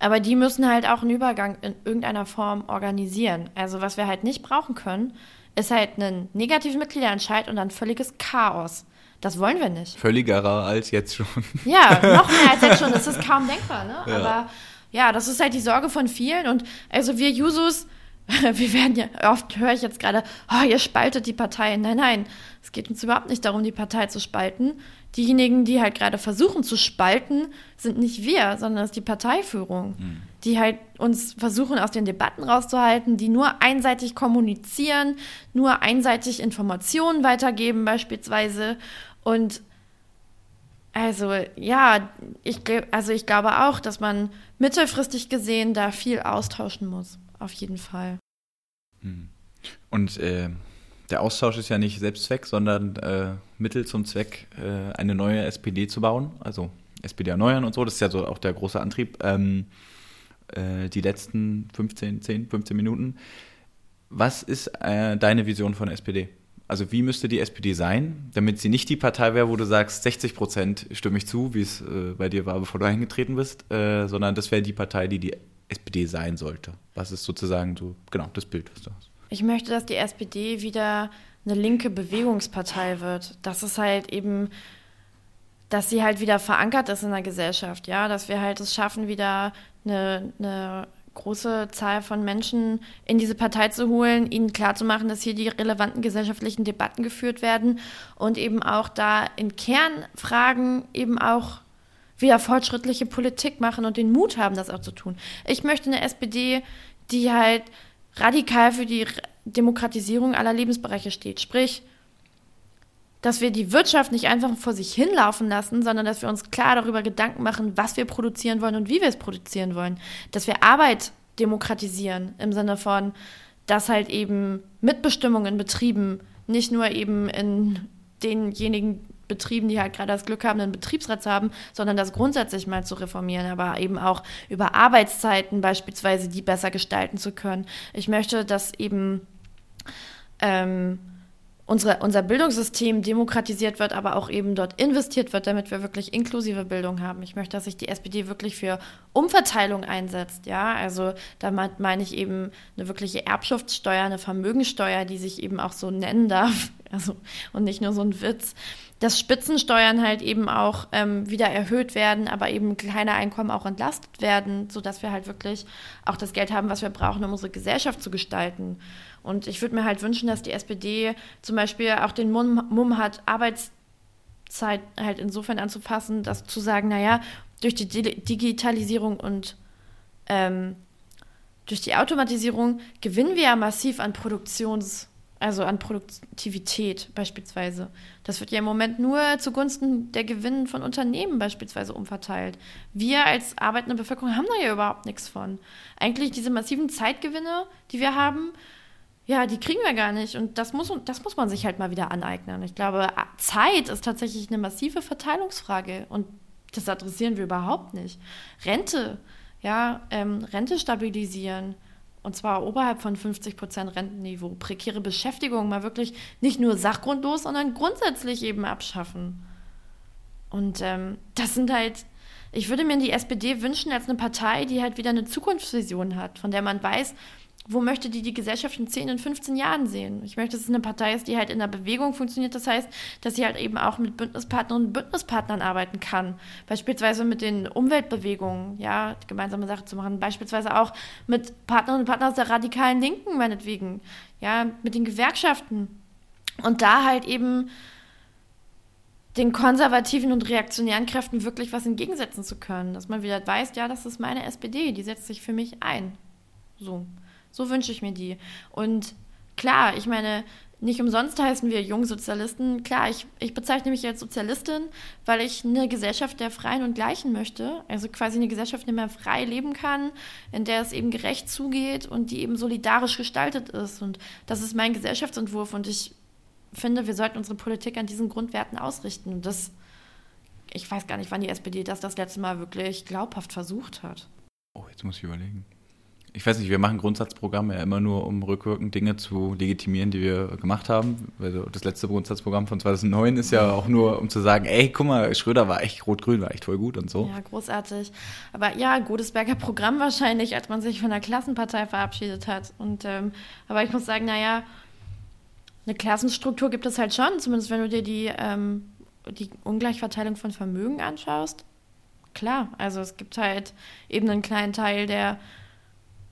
Aber die müssen halt auch einen Übergang in irgendeiner Form organisieren. Also was wir halt nicht brauchen können, ist halt ein negativer Mitgliederentscheid und dann völliges Chaos. Das wollen wir nicht. Völligerer als jetzt schon. Ja, noch mehr als jetzt schon. Das ist kaum denkbar, ne? Ja. Aber ja, das ist halt die Sorge von vielen. Und also wir Jusos, wir werden ja, oft höre ich jetzt gerade, oh, ihr spaltet die Partei. Nein, nein, es geht uns überhaupt nicht darum, die Partei zu spalten. Diejenigen, die halt gerade versuchen zu spalten, sind nicht wir, sondern es ist die Parteiführung, mhm. die halt uns versuchen, aus den Debatten rauszuhalten, die nur einseitig kommunizieren, nur einseitig Informationen weitergeben beispielsweise. Und also ja, ich, also ich glaube auch, dass man mittelfristig gesehen da viel austauschen muss. Auf jeden Fall. Hm. Und äh, der Austausch ist ja nicht Selbstzweck, sondern äh, Mittel zum Zweck, äh, eine neue SPD zu bauen. Also SPD erneuern und so. Das ist ja so auch der große Antrieb. Ähm, äh, die letzten 15, 10, 15 Minuten. Was ist äh, deine Vision von SPD? Also wie müsste die SPD sein, damit sie nicht die Partei wäre, wo du sagst, 60 Prozent stimme ich zu, wie es äh, bei dir war, bevor du eingetreten bist, sondern das wäre die Partei, die die SPD sein sollte. Was ist sozusagen so, genau, das Bild, was du hast? Ich möchte, dass die SPD wieder eine linke Bewegungspartei wird. Das ist halt eben, dass sie halt wieder verankert ist in der Gesellschaft, ja, dass wir halt es schaffen, wieder eine, eine große Zahl von Menschen in diese Partei zu holen, ihnen klarzumachen, dass hier die relevanten gesellschaftlichen Debatten geführt werden und eben auch da in Kernfragen eben auch wieder fortschrittliche Politik machen und den Mut haben, das auch zu tun. Ich möchte eine SPD, die halt radikal für die Demokratisierung aller Lebensbereiche steht. Sprich, dass wir die Wirtschaft nicht einfach vor sich hinlaufen lassen, sondern dass wir uns klar darüber Gedanken machen, was wir produzieren wollen und wie wir es produzieren wollen. Dass wir Arbeit demokratisieren im Sinne von, dass halt eben Mitbestimmung in Betrieben nicht nur eben in denjenigen Betrieben, die halt gerade das Glück haben, einen Betriebsrat zu haben, sondern das grundsätzlich mal zu reformieren, aber eben auch über Arbeitszeiten beispielsweise die besser gestalten zu können. Ich möchte, dass eben ähm, unsere, unser Bildungssystem demokratisiert wird, aber auch eben dort investiert wird, damit wir wirklich inklusive Bildung haben. Ich möchte, dass sich die SPD wirklich für Umverteilung einsetzt. Ja, also damit meine ich eben eine wirkliche Erbschaftssteuer, eine Vermögensteuer, die sich eben auch so nennen darf. Also, und nicht nur so ein Witz dass Spitzensteuern halt eben auch ähm, wieder erhöht werden, aber eben kleine Einkommen auch entlastet werden, sodass wir halt wirklich auch das Geld haben, was wir brauchen, um unsere Gesellschaft zu gestalten. Und ich würde mir halt wünschen, dass die SPD zum Beispiel auch den Mumm, Mumm hat, Arbeitszeit halt insofern anzufassen, dass zu sagen, naja, durch die Digitalisierung und ähm, durch die Automatisierung gewinnen wir ja massiv an Produktions- also an Produktivität beispielsweise. Das wird ja im Moment nur zugunsten der Gewinne von Unternehmen beispielsweise umverteilt. Wir als arbeitende Bevölkerung haben da ja überhaupt nichts von. Eigentlich diese massiven Zeitgewinne, die wir haben, ja, die kriegen wir gar nicht. Und das muss, das muss man sich halt mal wieder aneignen. Ich glaube, Zeit ist tatsächlich eine massive Verteilungsfrage. Und Das adressieren wir überhaupt nicht. Rente, ja, ähm, Rente stabilisieren. Und zwar oberhalb von 50 Prozent Rentenniveau. Prekäre Beschäftigung mal wirklich nicht nur sachgrundlos, sondern grundsätzlich eben abschaffen. Und ähm, das sind halt, ich würde mir die SPD wünschen als eine Partei, die halt wieder eine Zukunftsvision hat, von der man weiß, wo möchte die die Gesellschaft in 10, in 15 Jahren sehen? Ich möchte, dass es eine Partei ist, die halt in der Bewegung funktioniert. Das heißt, dass sie halt eben auch mit Bündnispartnerinnen und Bündnispartnern arbeiten kann. Beispielsweise mit den Umweltbewegungen, ja, gemeinsame Sachen zu machen. Beispielsweise auch mit Partnerinnen und Partnern aus der radikalen Linken, meinetwegen. Ja, mit den Gewerkschaften. Und da halt eben den konservativen und reaktionären Kräften wirklich was entgegensetzen zu können. Dass man wieder weiß, ja, das ist meine SPD, die setzt sich für mich ein. So. So wünsche ich mir die. Und klar, ich meine, nicht umsonst heißen wir Jungsozialisten. Klar, ich, ich bezeichne mich als Sozialistin, weil ich eine Gesellschaft der Freien und Gleichen möchte. Also quasi eine Gesellschaft, in der man frei leben kann, in der es eben gerecht zugeht und die eben solidarisch gestaltet ist. Und das ist mein Gesellschaftsentwurf und ich finde, wir sollten unsere Politik an diesen Grundwerten ausrichten. Und das, ich weiß gar nicht, wann die SPD das das letzte Mal wirklich glaubhaft versucht hat. Oh, jetzt muss ich überlegen ich weiß nicht, wir machen Grundsatzprogramme ja immer nur, um rückwirkend Dinge zu legitimieren, die wir gemacht haben. Also das letzte Grundsatzprogramm von 2009 ist ja auch nur, um zu sagen, ey, guck mal, Schröder war echt rot-grün, war echt voll gut und so. Ja, großartig. Aber ja, Godesberger Programm wahrscheinlich, als man sich von der Klassenpartei verabschiedet hat. Und ähm, aber ich muss sagen, naja, eine Klassenstruktur gibt es halt schon, zumindest wenn du dir die, ähm, die Ungleichverteilung von Vermögen anschaust. Klar, also es gibt halt eben einen kleinen Teil, der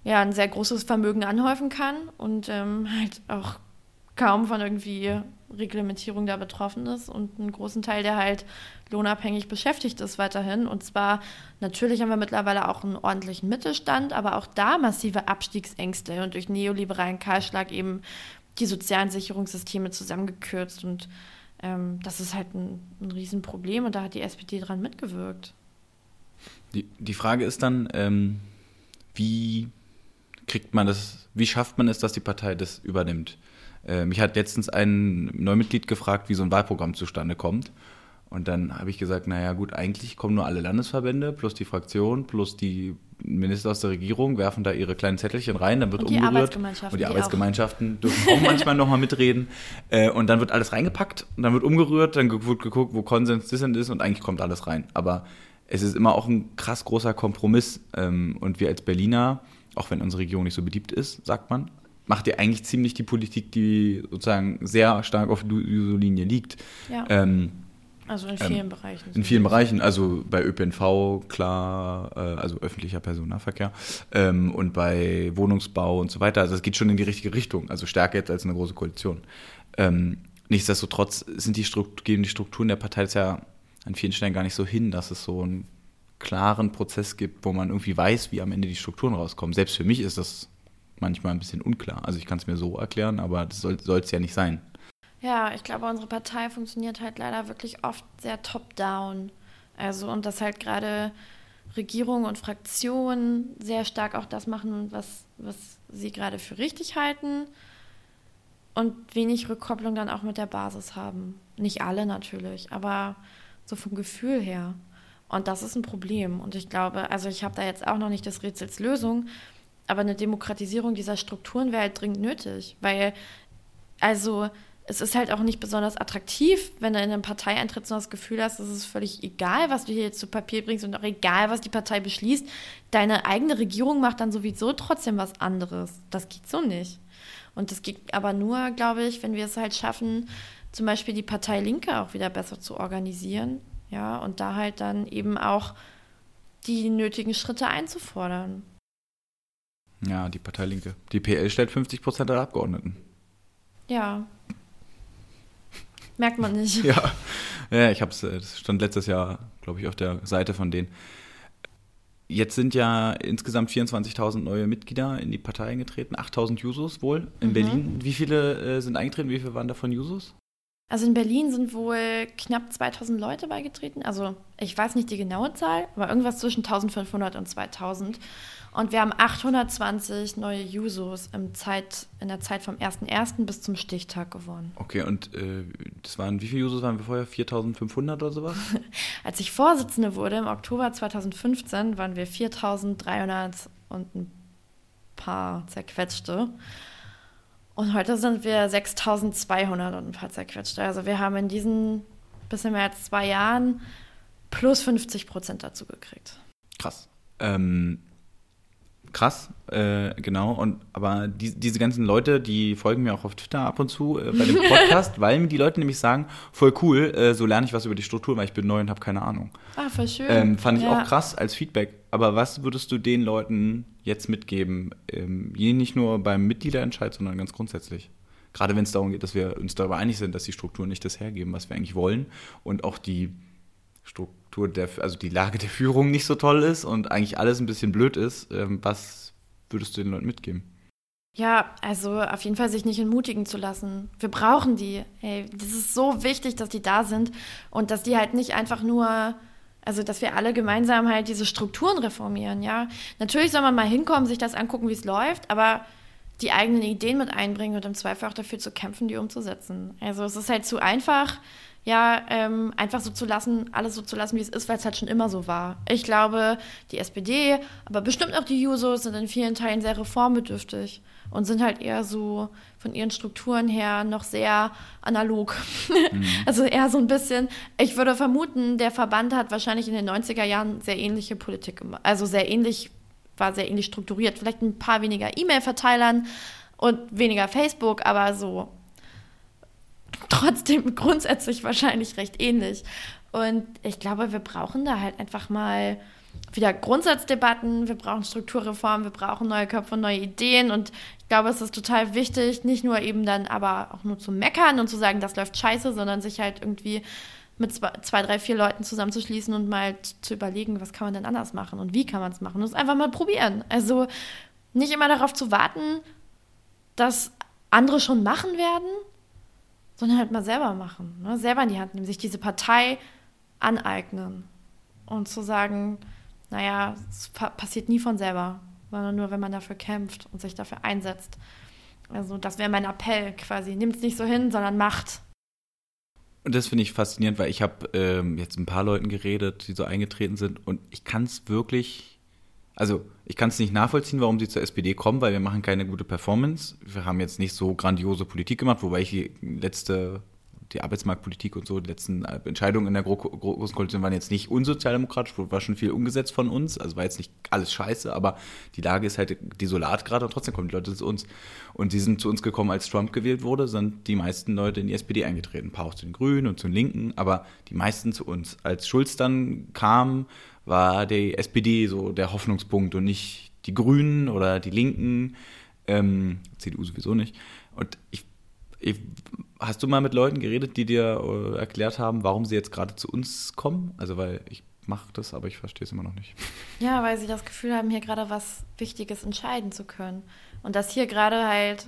ja, ein sehr großes Vermögen anhäufen kann und ähm, halt auch kaum von irgendwie Reglementierung da betroffen ist und einen großen Teil, der halt lohnabhängig beschäftigt ist weiterhin. Und zwar, natürlich haben wir mittlerweile auch einen ordentlichen Mittelstand, aber auch da massive Abstiegsängste und durch neoliberalen Kahlschlag eben die sozialen Sicherungssysteme zusammengekürzt. Und ähm, das ist halt ein, ein Riesenproblem und da hat die SPD dran mitgewirkt. Die, die Frage ist dann, ähm, wie kriegt man das, wie schafft man es, dass die Partei das übernimmt? Äh, mich hat letztens ein Neumitglied gefragt, wie so ein Wahlprogramm zustande kommt. Und dann habe ich gesagt, naja gut, eigentlich kommen nur alle Landesverbände plus die Fraktion plus die Minister aus der Regierung, werfen da ihre kleinen Zettelchen rein, dann wird und die umgerührt. Arbeitsgemeinschaften, und die, die Arbeitsgemeinschaften dürfen auch manchmal nochmal mitreden. Äh, und dann wird alles reingepackt und dann wird umgerührt, dann wird geguckt, wo Konsens dissent ist und eigentlich kommt alles rein. Aber es ist immer auch ein krass großer Kompromiss. Ähm, und wir als Berliner auch wenn unsere Regierung nicht so beliebt ist, sagt man, macht ihr eigentlich ziemlich die Politik, die sozusagen sehr stark auf dieser Linie liegt. Ja. Ähm, also in vielen ähm, Bereichen. In vielen Bereichen, also bei ÖPNV klar, äh, also öffentlicher Personennahverkehr ähm, und bei Wohnungsbau und so weiter. Also es geht schon in die richtige Richtung, also stärker jetzt als eine große Koalition. Ähm, nichtsdestotrotz sind die gehen die Strukturen der Partei ja an vielen Stellen gar nicht so hin, dass es so ein klaren Prozess gibt, wo man irgendwie weiß, wie am Ende die Strukturen rauskommen. Selbst für mich ist das manchmal ein bisschen unklar. Also ich kann es mir so erklären, aber das soll es ja nicht sein. Ja, ich glaube, unsere Partei funktioniert halt leider wirklich oft sehr top-down. Also und dass halt gerade Regierung und Fraktionen sehr stark auch das machen, was, was sie gerade für richtig halten und wenig Rückkopplung dann auch mit der Basis haben. Nicht alle natürlich, aber so vom Gefühl her. Und das ist ein Problem. Und ich glaube, also ich habe da jetzt auch noch nicht das Rätsels Lösung, aber eine Demokratisierung dieser Strukturen wäre halt dringend nötig, weil also es ist halt auch nicht besonders attraktiv, wenn du in eine Partei eintrittst und das Gefühl hast, es ist völlig egal, was du hier jetzt zu Papier bringst und auch egal, was die Partei beschließt. Deine eigene Regierung macht dann sowieso trotzdem was anderes. Das geht so nicht. Und das geht aber nur, glaube ich, wenn wir es halt schaffen, zum Beispiel die Partei Linke auch wieder besser zu organisieren ja, und da halt dann eben auch die nötigen Schritte einzufordern. Ja, die Partei Linke. Die PL stellt 50 Prozent der Abgeordneten. Ja. Merkt man nicht. ja. ja, ich habe es, das stand letztes Jahr, glaube ich, auf der Seite von denen. Jetzt sind ja insgesamt 24.000 neue Mitglieder in die Partei eingetreten, 8.000 Jusos wohl in mhm. Berlin. Wie viele äh, sind eingetreten? Wie viele waren davon Jusos? Also in Berlin sind wohl knapp 2000 Leute beigetreten. Also ich weiß nicht die genaue Zahl, aber irgendwas zwischen 1500 und 2000. Und wir haben 820 neue Jusos im Zeit, in der Zeit vom 1.1. bis zum Stichtag gewonnen. Okay, und äh, das waren, wie viele Jusos waren wir vorher? 4500 oder sowas? Als ich Vorsitzende wurde im Oktober 2015, waren wir 4300 und ein paar zerquetschte. Und heute sind wir 6200 und ein paar zerquetschte. Also wir haben in diesen bisschen mehr als zwei Jahren plus 50 Prozent dazu gekriegt. Krass. Ähm, krass, äh, genau. Und aber die, diese ganzen Leute, die folgen mir auch auf Twitter ab und zu äh, bei dem Podcast, weil mir die Leute nämlich sagen, voll cool, äh, so lerne ich was über die Struktur, weil ich bin neu und habe keine Ahnung. Ah, voll schön. Ähm, fand ich Ja. auch krass als Feedback. Aber was würdest du den Leuten jetzt mitgeben? Ähm, nicht nur beim Mitgliederentscheid, sondern ganz grundsätzlich. Gerade wenn es darum geht, dass wir uns darüber einig sind, dass die Strukturen nicht das hergeben, was wir eigentlich wollen und auch die Struktur der, also die Lage der Führung nicht so toll ist und eigentlich alles ein bisschen blöd ist. Ähm, was würdest du den Leuten mitgeben? Ja, also auf jeden Fall sich nicht entmutigen zu lassen. Wir brauchen die. Ey, das ist so wichtig, dass die da sind und dass die halt nicht einfach nur, also dass wir alle gemeinsam halt diese Strukturen reformieren, ja. Natürlich soll man mal hinkommen, sich das angucken, wie es läuft, aber die eigenen Ideen mit einbringen und im Zweifel auch dafür zu kämpfen, die umzusetzen. Also es ist halt zu einfach, ja, ähm, einfach so zu lassen, alles so zu lassen, wie es ist, weil es halt schon immer so war. Ich glaube, die SPD, aber bestimmt auch die Jusos sind in vielen Teilen sehr reformbedürftig und sind halt eher so von ihren Strukturen her noch sehr analog. Also eher so ein bisschen, ich würde vermuten, der Verband hat wahrscheinlich in den 90er Jahren sehr ähnliche Politik gemacht. Also sehr ähnlich, war sehr ähnlich strukturiert. Vielleicht ein paar weniger E-Mail-Verteilern und weniger Facebook, aber so trotzdem grundsätzlich wahrscheinlich recht ähnlich. Und ich glaube, wir brauchen da halt einfach mal wieder Grundsatzdebatten, wir brauchen Strukturreformen, wir brauchen neue Köpfe und neue Ideen. Und ich glaube, es ist total wichtig, nicht nur eben dann aber auch nur zu meckern und zu sagen, das läuft scheiße, sondern sich halt irgendwie mit zwei, zwei drei, vier Leuten zusammenzuschließen und mal zu überlegen, was kann man denn anders machen und wie kann man es machen. Und es einfach mal probieren. Also nicht immer darauf zu warten, dass andere schon machen werden, sondern halt mal selber machen. Ne? Selber in die Hand nehmen, sich diese Partei aneignen und zu sagen, naja, es pa passiert nie von selber, sondern nur, wenn man dafür kämpft und sich dafür einsetzt. Also das wäre mein Appell quasi. Nimmt es nicht so hin, sondern macht. Und das finde ich faszinierend, weil ich habe ähm, jetzt ein paar Leuten geredet, die so eingetreten sind und ich kann es wirklich, also ich kann es nicht nachvollziehen, warum sie zur SPD kommen, weil wir machen keine gute Performance. Wir haben jetzt nicht so grandiose Politik gemacht, wobei ich die letzte, die Arbeitsmarktpolitik und so, die letzten Entscheidungen in der Gro Gro Großen Koalition waren jetzt nicht unsozialdemokratisch, war schon viel umgesetzt von uns, also war jetzt nicht alles scheiße, aber die Lage ist halt desolat gerade und trotzdem kommen die Leute zu uns. Und die sind zu uns gekommen, als Trump gewählt wurde, sind die meisten Leute in die SPD eingetreten. Ein paar auch zu den Grünen und zu den Linken, aber die meisten zu uns. Als Schulz dann kam, war die SPD so der Hoffnungspunkt und nicht die Grünen oder die Linken, ähm, CDU sowieso nicht. Und ich, ich, hast du mal mit Leuten geredet, die dir äh, erklärt haben, warum sie jetzt gerade zu uns kommen? Also weil ich mache das, aber ich verstehe es immer noch nicht. Ja, weil sie das Gefühl haben, hier gerade was Wichtiges entscheiden zu können. Und dass hier gerade halt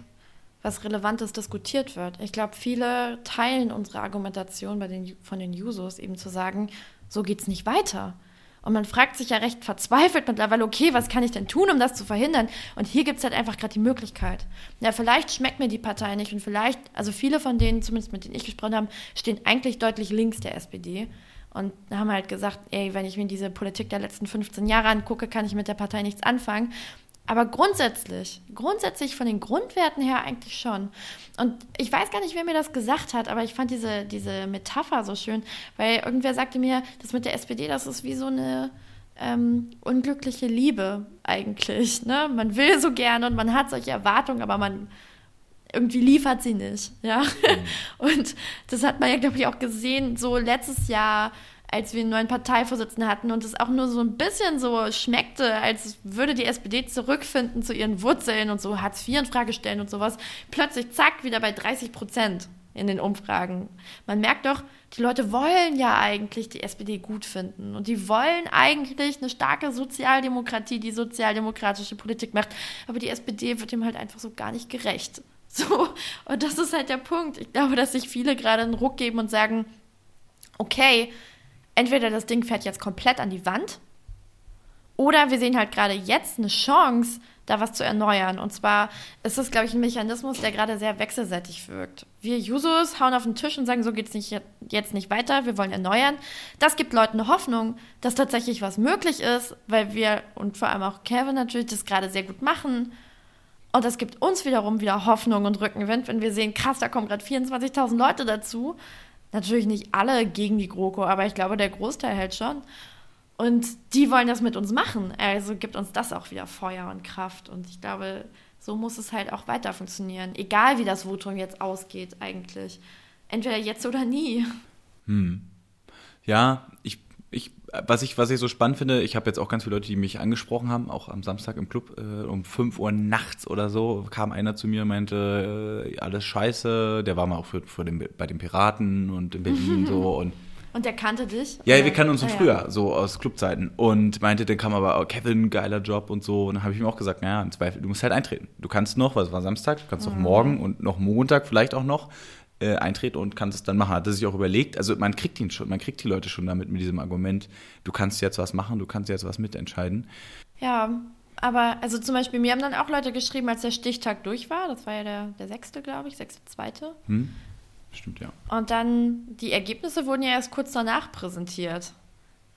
was Relevantes diskutiert wird. Ich glaube, viele teilen unsere Argumentation bei den, von den Jusos, eben zu sagen, so geht's nicht weiter. Und man fragt sich ja recht verzweifelt mittlerweile, okay, was kann ich denn tun, um das zu verhindern? Und hier gibt es halt einfach gerade die Möglichkeit. Ja, vielleicht schmeckt mir die Partei nicht und vielleicht, also viele von denen, zumindest mit denen ich gesprochen habe, stehen eigentlich deutlich links der SPD. Und haben halt gesagt, ey, wenn ich mir diese Politik der letzten 15 Jahre angucke, kann ich mit der Partei nichts anfangen. Aber grundsätzlich, grundsätzlich von den Grundwerten her eigentlich schon. Und ich weiß gar nicht, wer mir das gesagt hat, aber ich fand diese, diese Metapher so schön, weil irgendwer sagte mir, das mit der SPD, das ist wie so eine ähm, unglückliche Liebe eigentlich. Ne? Man will so gerne und man hat solche Erwartungen, aber man irgendwie liefert sie nicht. Ja? Und das hat man ja, glaube ich, auch gesehen, so letztes Jahr als wir einen neuen Parteivorsitzenden hatten und es auch nur so ein bisschen so schmeckte, als würde die SPD zurückfinden zu ihren Wurzeln und so Hartz IV in Frage stellen und sowas, plötzlich zack, wieder bei 30 Prozent in den Umfragen. Man merkt doch, die Leute wollen ja eigentlich die SPD gut finden und die wollen eigentlich eine starke Sozialdemokratie, die sozialdemokratische Politik macht, aber die SPD wird dem halt einfach so gar nicht gerecht. So, und das ist halt der Punkt. Ich glaube, dass sich viele gerade einen Ruck geben und sagen, okay, entweder das Ding fährt jetzt komplett an die Wand oder wir sehen halt gerade jetzt eine Chance, da was zu erneuern. Und zwar ist das, glaube ich, ein Mechanismus, der gerade sehr wechselseitig wirkt. Wir Jusos hauen auf den Tisch und sagen, so geht es nicht, jetzt nicht weiter, wir wollen erneuern. Das gibt Leuten eine Hoffnung, dass tatsächlich was möglich ist, weil wir und vor allem auch Kevin natürlich das gerade sehr gut machen. Und das gibt uns wiederum wieder Hoffnung und Rückenwind, wenn wir sehen, krass, da kommen gerade 24.000 Leute dazu. Natürlich nicht alle gegen die GroKo, aber ich glaube, der Großteil hält schon. Und die wollen das mit uns machen. Also gibt uns das auch wieder Feuer und Kraft. Und ich glaube, so muss es halt auch weiter funktionieren. Egal wie das Votum jetzt ausgeht, eigentlich. Entweder jetzt oder nie. Hm. Ja, ich, ich, was ich, was ich so spannend finde, ich habe jetzt auch ganz viele Leute, die mich angesprochen haben, auch am Samstag im Club, äh, um 5 Uhr nachts oder so, kam einer zu mir und meinte, äh, alles scheiße, der war mal auch für, für den, bei den Piraten und in Berlin so und und der kannte dich? Ja, wir kannten uns schon ah, früher, ja. so aus Clubzeiten. Und meinte, dann kam aber, oh, Kevin, geiler Job und so. Und dann habe ich ihm auch gesagt, naja, im Zweifel, du musst halt eintreten. Du kannst noch, was war Samstag, du kannst mhm. noch morgen und noch Montag vielleicht auch noch äh, eintreten und kannst es dann machen. Hat er sich auch überlegt. Also man kriegt ihn schon, man kriegt die Leute schon damit mit diesem Argument, du kannst jetzt was machen, du kannst jetzt was mitentscheiden. Ja, aber also zum Beispiel, mir haben dann auch Leute geschrieben, als der Stichtag durch war, das war ja der, der sechste, glaube ich, sechste, zweite. Hm Stimmt, ja. Und dann, die Ergebnisse wurden ja erst kurz danach präsentiert.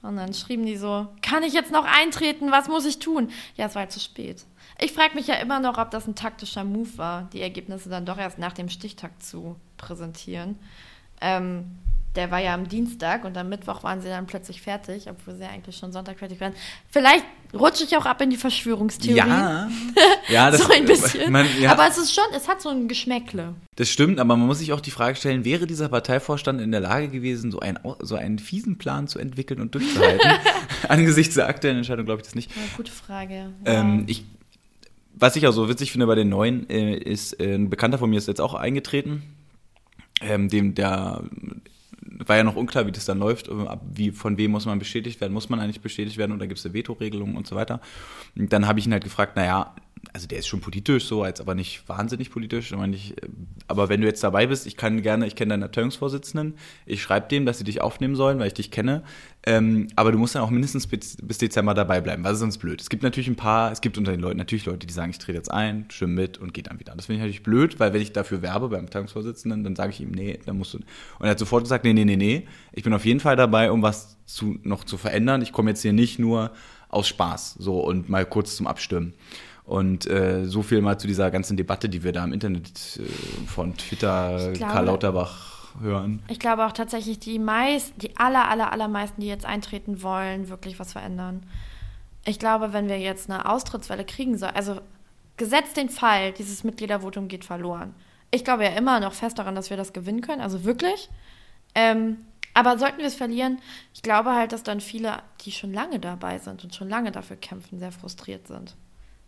Und dann schrieben die so, kann ich jetzt noch eintreten? Was muss ich tun? Ja, es war halt zu spät. Ich frage mich ja immer noch, ob das ein taktischer Move war, die Ergebnisse dann doch erst nach dem Stichtag zu präsentieren. Ähm, der war ja am Dienstag und am Mittwoch waren sie dann plötzlich fertig, obwohl sie ja eigentlich schon Sonntag fertig waren. Vielleicht rutsche ich auch ab in die Verschwörungstheorie. Ja, ja das, so ein bisschen. Man, ja. Aber es ist schon, es hat so ein Geschmäckle. Das stimmt, aber man muss sich auch die Frage stellen, wäre dieser Parteivorstand in der Lage gewesen, so, ein, so einen fiesen Plan zu entwickeln und durchzuhalten? Angesichts der aktuellen Entscheidung glaube ich das nicht. Ja, gute Frage. Ähm, ich, was ich auch so witzig finde bei den Neuen, äh, ist, äh, ein Bekannter von mir ist jetzt auch eingetreten, ähm, dem der war ja noch unklar, wie das dann läuft, wie, von wem muss man bestätigt werden, muss man eigentlich bestätigt werden oder gibt es eine Vetoregelung und so weiter. Und dann habe ich ihn halt gefragt, naja, also der ist schon politisch so, als aber nicht wahnsinnig politisch. Ich, aber wenn du jetzt dabei bist, ich kann gerne, ich kenne deinen Erteilungsvorsitzenden, ich schreibe dem, dass sie dich aufnehmen sollen, weil ich dich kenne. Ähm, aber du musst dann auch mindestens bis, bis, Dezember dabei bleiben, weil sonst blöd. Es gibt natürlich ein paar, es gibt unter den Leuten natürlich Leute, die sagen, ich trete jetzt ein, stimme mit und gehe dann wieder. Das finde ich natürlich blöd, weil wenn ich dafür werbe beim Erteilungsvorsitzenden, dann sage ich ihm, nee, dann musst du. Und er hat sofort gesagt, nee, nee, nee, nee, ich bin auf jeden Fall dabei, um was zu, noch zu verändern. Ich komme jetzt hier nicht nur aus Spaß so und mal kurz zum Abstimmen. Und äh, so viel mal zu dieser ganzen Debatte, die wir da im Internet äh, von Twitter, glaube, Karl Lauterbach hören. Ich glaube auch tatsächlich, die meist, die aller, aller, allermeisten, die jetzt eintreten wollen, wirklich was verändern. Ich glaube, wenn wir jetzt eine Austrittswelle kriegen sollen, also gesetzt den Fall, dieses Mitgliedervotum geht verloren. Ich glaube ja immer noch fest daran, dass wir das gewinnen können, also wirklich. Ähm, aber sollten wir es verlieren, ich glaube halt, dass dann viele, die schon lange dabei sind und schon lange dafür kämpfen, sehr frustriert sind.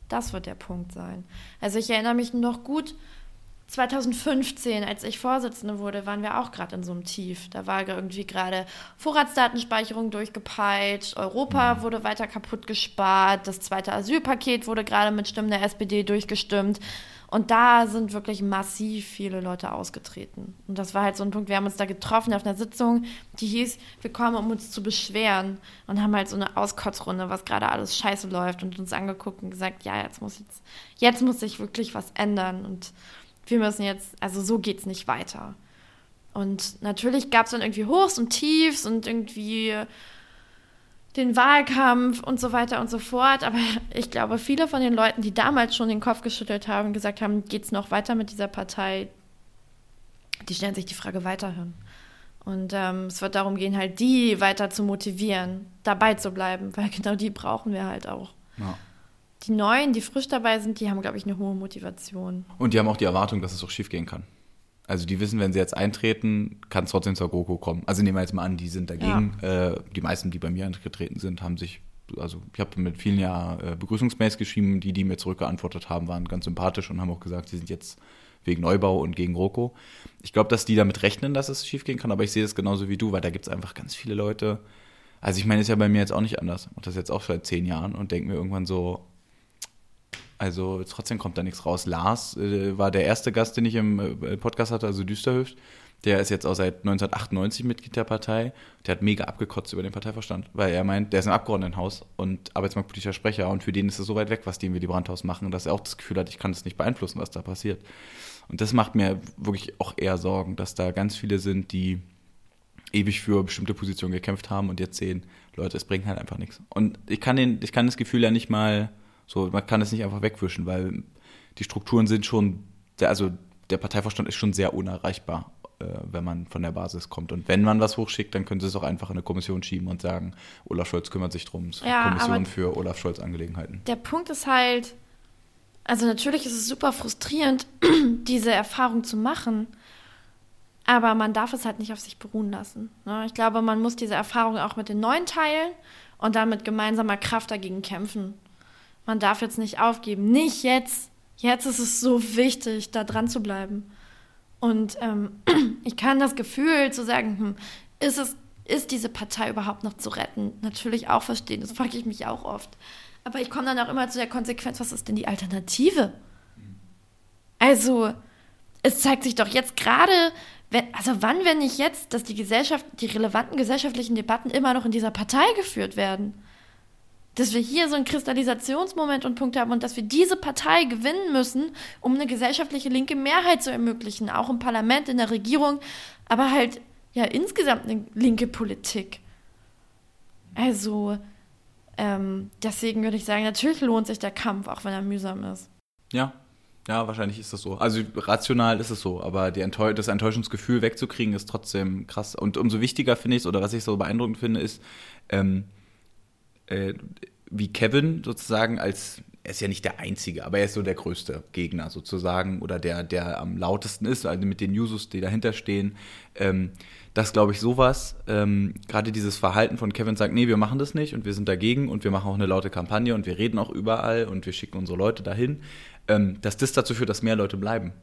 Das wird der Punkt sein. Also ich erinnere mich noch gut, 2015, als ich Vorsitzende wurde, waren wir auch gerade in so einem Tief. Da war irgendwie gerade Vorratsdatenspeicherung durchgepeitscht, Europa mhm. wurde weiter kaputt gespart, das zweite Asylpaket wurde gerade mit Stimmen der SPD durchgestimmt. Und da sind wirklich massiv viele Leute ausgetreten. Und das war halt so ein Punkt, wir haben uns da getroffen auf einer Sitzung, die hieß, wir kommen, um uns zu beschweren. Und haben halt so eine Auskotzrunde, was gerade alles scheiße läuft und uns angeguckt und gesagt, ja, jetzt muss jetzt, jetzt muss sich wirklich was ändern. Und wir müssen jetzt, also so geht's nicht weiter. Und natürlich gab es dann irgendwie Hochs und Tiefs und irgendwie den Wahlkampf und so weiter und so fort. Aber ich glaube, viele von den Leuten, die damals schon den Kopf geschüttelt haben und gesagt haben, geht es noch weiter mit dieser Partei, die stellen sich die Frage weiterhin. Und ähm, es wird darum gehen, halt die weiter zu motivieren, dabei zu bleiben, weil genau die brauchen wir halt auch. Ja. Die Neuen, die frisch dabei sind, die haben, glaube ich, eine hohe Motivation. Und die haben auch die Erwartung, dass es auch schief gehen kann. Also die wissen, wenn sie jetzt eintreten, kann es trotzdem zur GroKo kommen. Also nehmen wir jetzt mal an, die sind dagegen. Ja. Äh, die meisten, die bei mir eingetreten sind, haben sich, also ich habe mit vielen ja äh, Begrüßungsmails geschrieben, die, die mir zurückgeantwortet haben, waren ganz sympathisch und haben auch gesagt, sie sind jetzt wegen Neubau und gegen GroKo. Ich glaube, dass die damit rechnen, dass es schiefgehen kann, aber ich sehe es genauso wie du, weil da gibt es einfach ganz viele Leute. Also ich meine, ist ja bei mir jetzt auch nicht anders. Ich mache das jetzt auch seit zehn Jahren und denke mir irgendwann so, Also trotzdem kommt da nichts raus. Lars äh, war der erste Gast, den ich im äh, Podcast hatte, also Düsterhüft. Der ist jetzt auch seit 1998 Mitglied der Partei. Der hat mega abgekotzt über den Parteiverstand, weil er meint, der ist im Abgeordnetenhaus und arbeitsmarktpolitischer Sprecher und für den ist es so weit weg, was die im Willy Brandt-Haus machen, dass er auch das Gefühl hat, ich kann es nicht beeinflussen, was da passiert. Und das macht mir wirklich auch eher Sorgen, dass da ganz viele sind, die ewig für bestimmte Positionen gekämpft haben und jetzt sehen, Leute, es bringt halt einfach nichts. Und ich kann, den, ich kann das Gefühl ja nicht mal so, man kann es nicht einfach wegwischen, weil die Strukturen sind schon, also der Parteivorstand ist schon sehr unerreichbar äh, wenn man von der Basis kommt. Und wenn man was hochschickt, dann können sie es auch einfach in eine Kommission schieben und sagen, Olaf Scholz kümmert sich drum. Ja, Kommission für Olaf Scholz Angelegenheiten. Der Punkt ist halt, also natürlich ist es super frustrierend, diese Erfahrung zu machen, aber man darf es halt nicht auf sich beruhen lassen. Ne? Ich glaube, man muss diese Erfahrung auch mit den Neuen teilen und dann mit gemeinsamer Kraft dagegen kämpfen. Man darf jetzt nicht aufgeben. Nicht jetzt. Jetzt ist es so wichtig, da dran zu bleiben. Und ähm, ich kann das Gefühl zu sagen, hm, ist es, ist diese Partei überhaupt noch zu retten? Natürlich auch verstehen, das frage ich mich auch oft. Aber ich komme dann auch immer zu der Konsequenz, was ist denn die Alternative? Also, es zeigt sich doch jetzt gerade, also wann, wenn nicht jetzt, dass die Gesellschaft, die relevanten gesellschaftlichen Debatten immer noch in dieser Partei geführt werden? Dass wir hier so einen Kristallisationsmoment und Punkt haben und dass wir diese Partei gewinnen müssen, um eine gesellschaftliche linke Mehrheit zu ermöglichen, auch im Parlament, in der Regierung, aber halt ja insgesamt eine linke Politik. Also ähm, deswegen würde ich sagen, natürlich lohnt sich der Kampf, auch wenn er mühsam ist. Ja, ja, wahrscheinlich ist das so. Also rational ist es so, aber Enttäusch das Enttäuschungsgefühl wegzukriegen ist trotzdem krass. Und umso wichtiger finde ich es, oder was ich so beeindruckend finde, ist, ähm, äh, wie Kevin sozusagen als, er ist ja nicht der Einzige, aber er ist so der größte Gegner sozusagen oder der, der am lautesten ist, also mit den Jusos, die dahinter stehen. Ähm, dass, glaube ich, sowas, ähm, gerade dieses Verhalten von Kevin sagt, nee, wir machen das nicht und wir sind dagegen und wir machen auch eine laute Kampagne und wir reden auch überall und wir schicken unsere Leute dahin, ähm, dass das dazu führt, dass mehr Leute bleiben.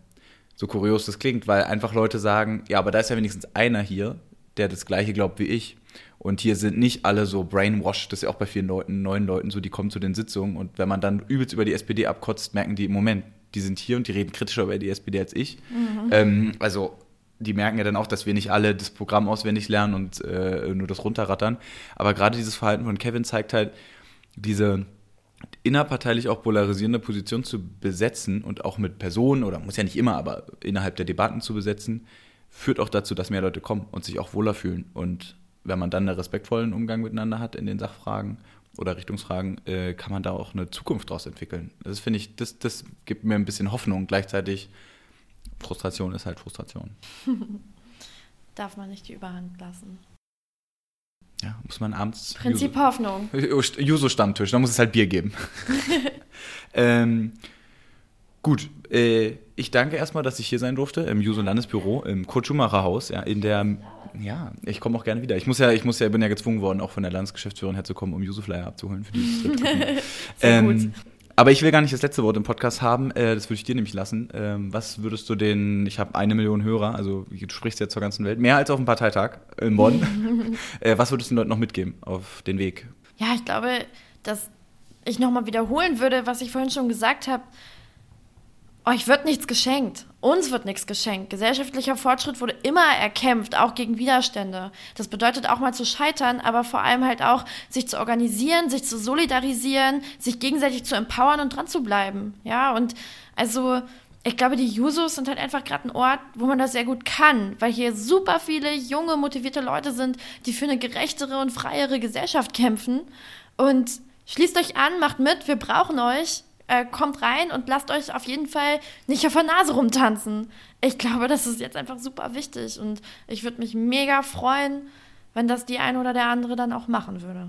So kurios das klingt, weil einfach Leute sagen, ja, aber da ist ja wenigstens einer hier, der das Gleiche glaubt wie ich. Und hier sind nicht alle so brainwashed, das ist ja auch bei vielen Leuten, neuen Leuten so, die kommen zu den Sitzungen und wenn man dann übelst über die SPD abkotzt, merken die im Moment, die sind hier und die reden kritischer über die SPD als ich. Mhm. Ähm, also die merken ja dann auch, dass wir nicht alle das Programm auswendig lernen und äh, nur das runterrattern. Aber gerade dieses Verhalten von Kevin zeigt halt diese innerparteilich auch polarisierende Position zu besetzen und auch mit Personen, oder muss ja nicht immer, aber innerhalb der Debatten zu besetzen, führt auch dazu, dass mehr Leute kommen und sich auch wohler fühlen. Und wenn man dann einen respektvollen Umgang miteinander hat in den Sachfragen oder Richtungsfragen, äh, kann man da auch eine Zukunft daraus entwickeln. Das finde ich, das, das gibt mir ein bisschen Hoffnung. Gleichzeitig, Frustration ist halt Frustration. Darf man nicht die Überhand lassen. Ja, muss man abends. Prinzip Juso, Hoffnung. Juso-Stammtisch, da muss es halt Bier geben. ähm, gut, äh, ich danke erstmal, dass ich hier sein durfte im Juso-Landesbüro, im Kurt-Schumacher-Haus, ja, in der ja, ich komme auch gerne wieder. Ich muss ja, ich muss ja, bin ja gezwungen worden, auch von der Landesgeschäftsführerin herzukommen, um User-Flyer abzuholen für dieses ähm. Aber ich will gar nicht das letzte Wort im Podcast haben. Äh, das würde ich dir nämlich lassen. Ähm, was würdest du den, ich habe eine Million Hörer, also du sprichst jetzt zur ganzen Welt, mehr als auf dem Parteitag in Bonn. äh, was würdest du den Leuten noch mitgeben auf den Weg? Ja, ich glaube, dass ich nochmal wiederholen würde, was ich vorhin schon gesagt habe euch wird nichts geschenkt. Uns wird nichts geschenkt. Gesellschaftlicher Fortschritt wurde immer erkämpft, auch gegen Widerstände. Das bedeutet auch mal zu scheitern, aber vor allem halt auch, sich zu organisieren, sich zu solidarisieren, sich gegenseitig zu empowern und dran zu bleiben. Ja, und also, ich glaube, die Jusos sind halt einfach gerade ein Ort, wo man das sehr gut kann, weil hier super viele junge, motivierte Leute sind, die für eine gerechtere und freiere Gesellschaft kämpfen. Und schließt euch an, macht mit, wir brauchen euch äh, kommt rein und lasst euch auf jeden Fall nicht auf der Nase rumtanzen. Ich glaube, das ist jetzt einfach super wichtig und ich würde mich mega freuen, wenn das die eine oder der andere dann auch machen würde.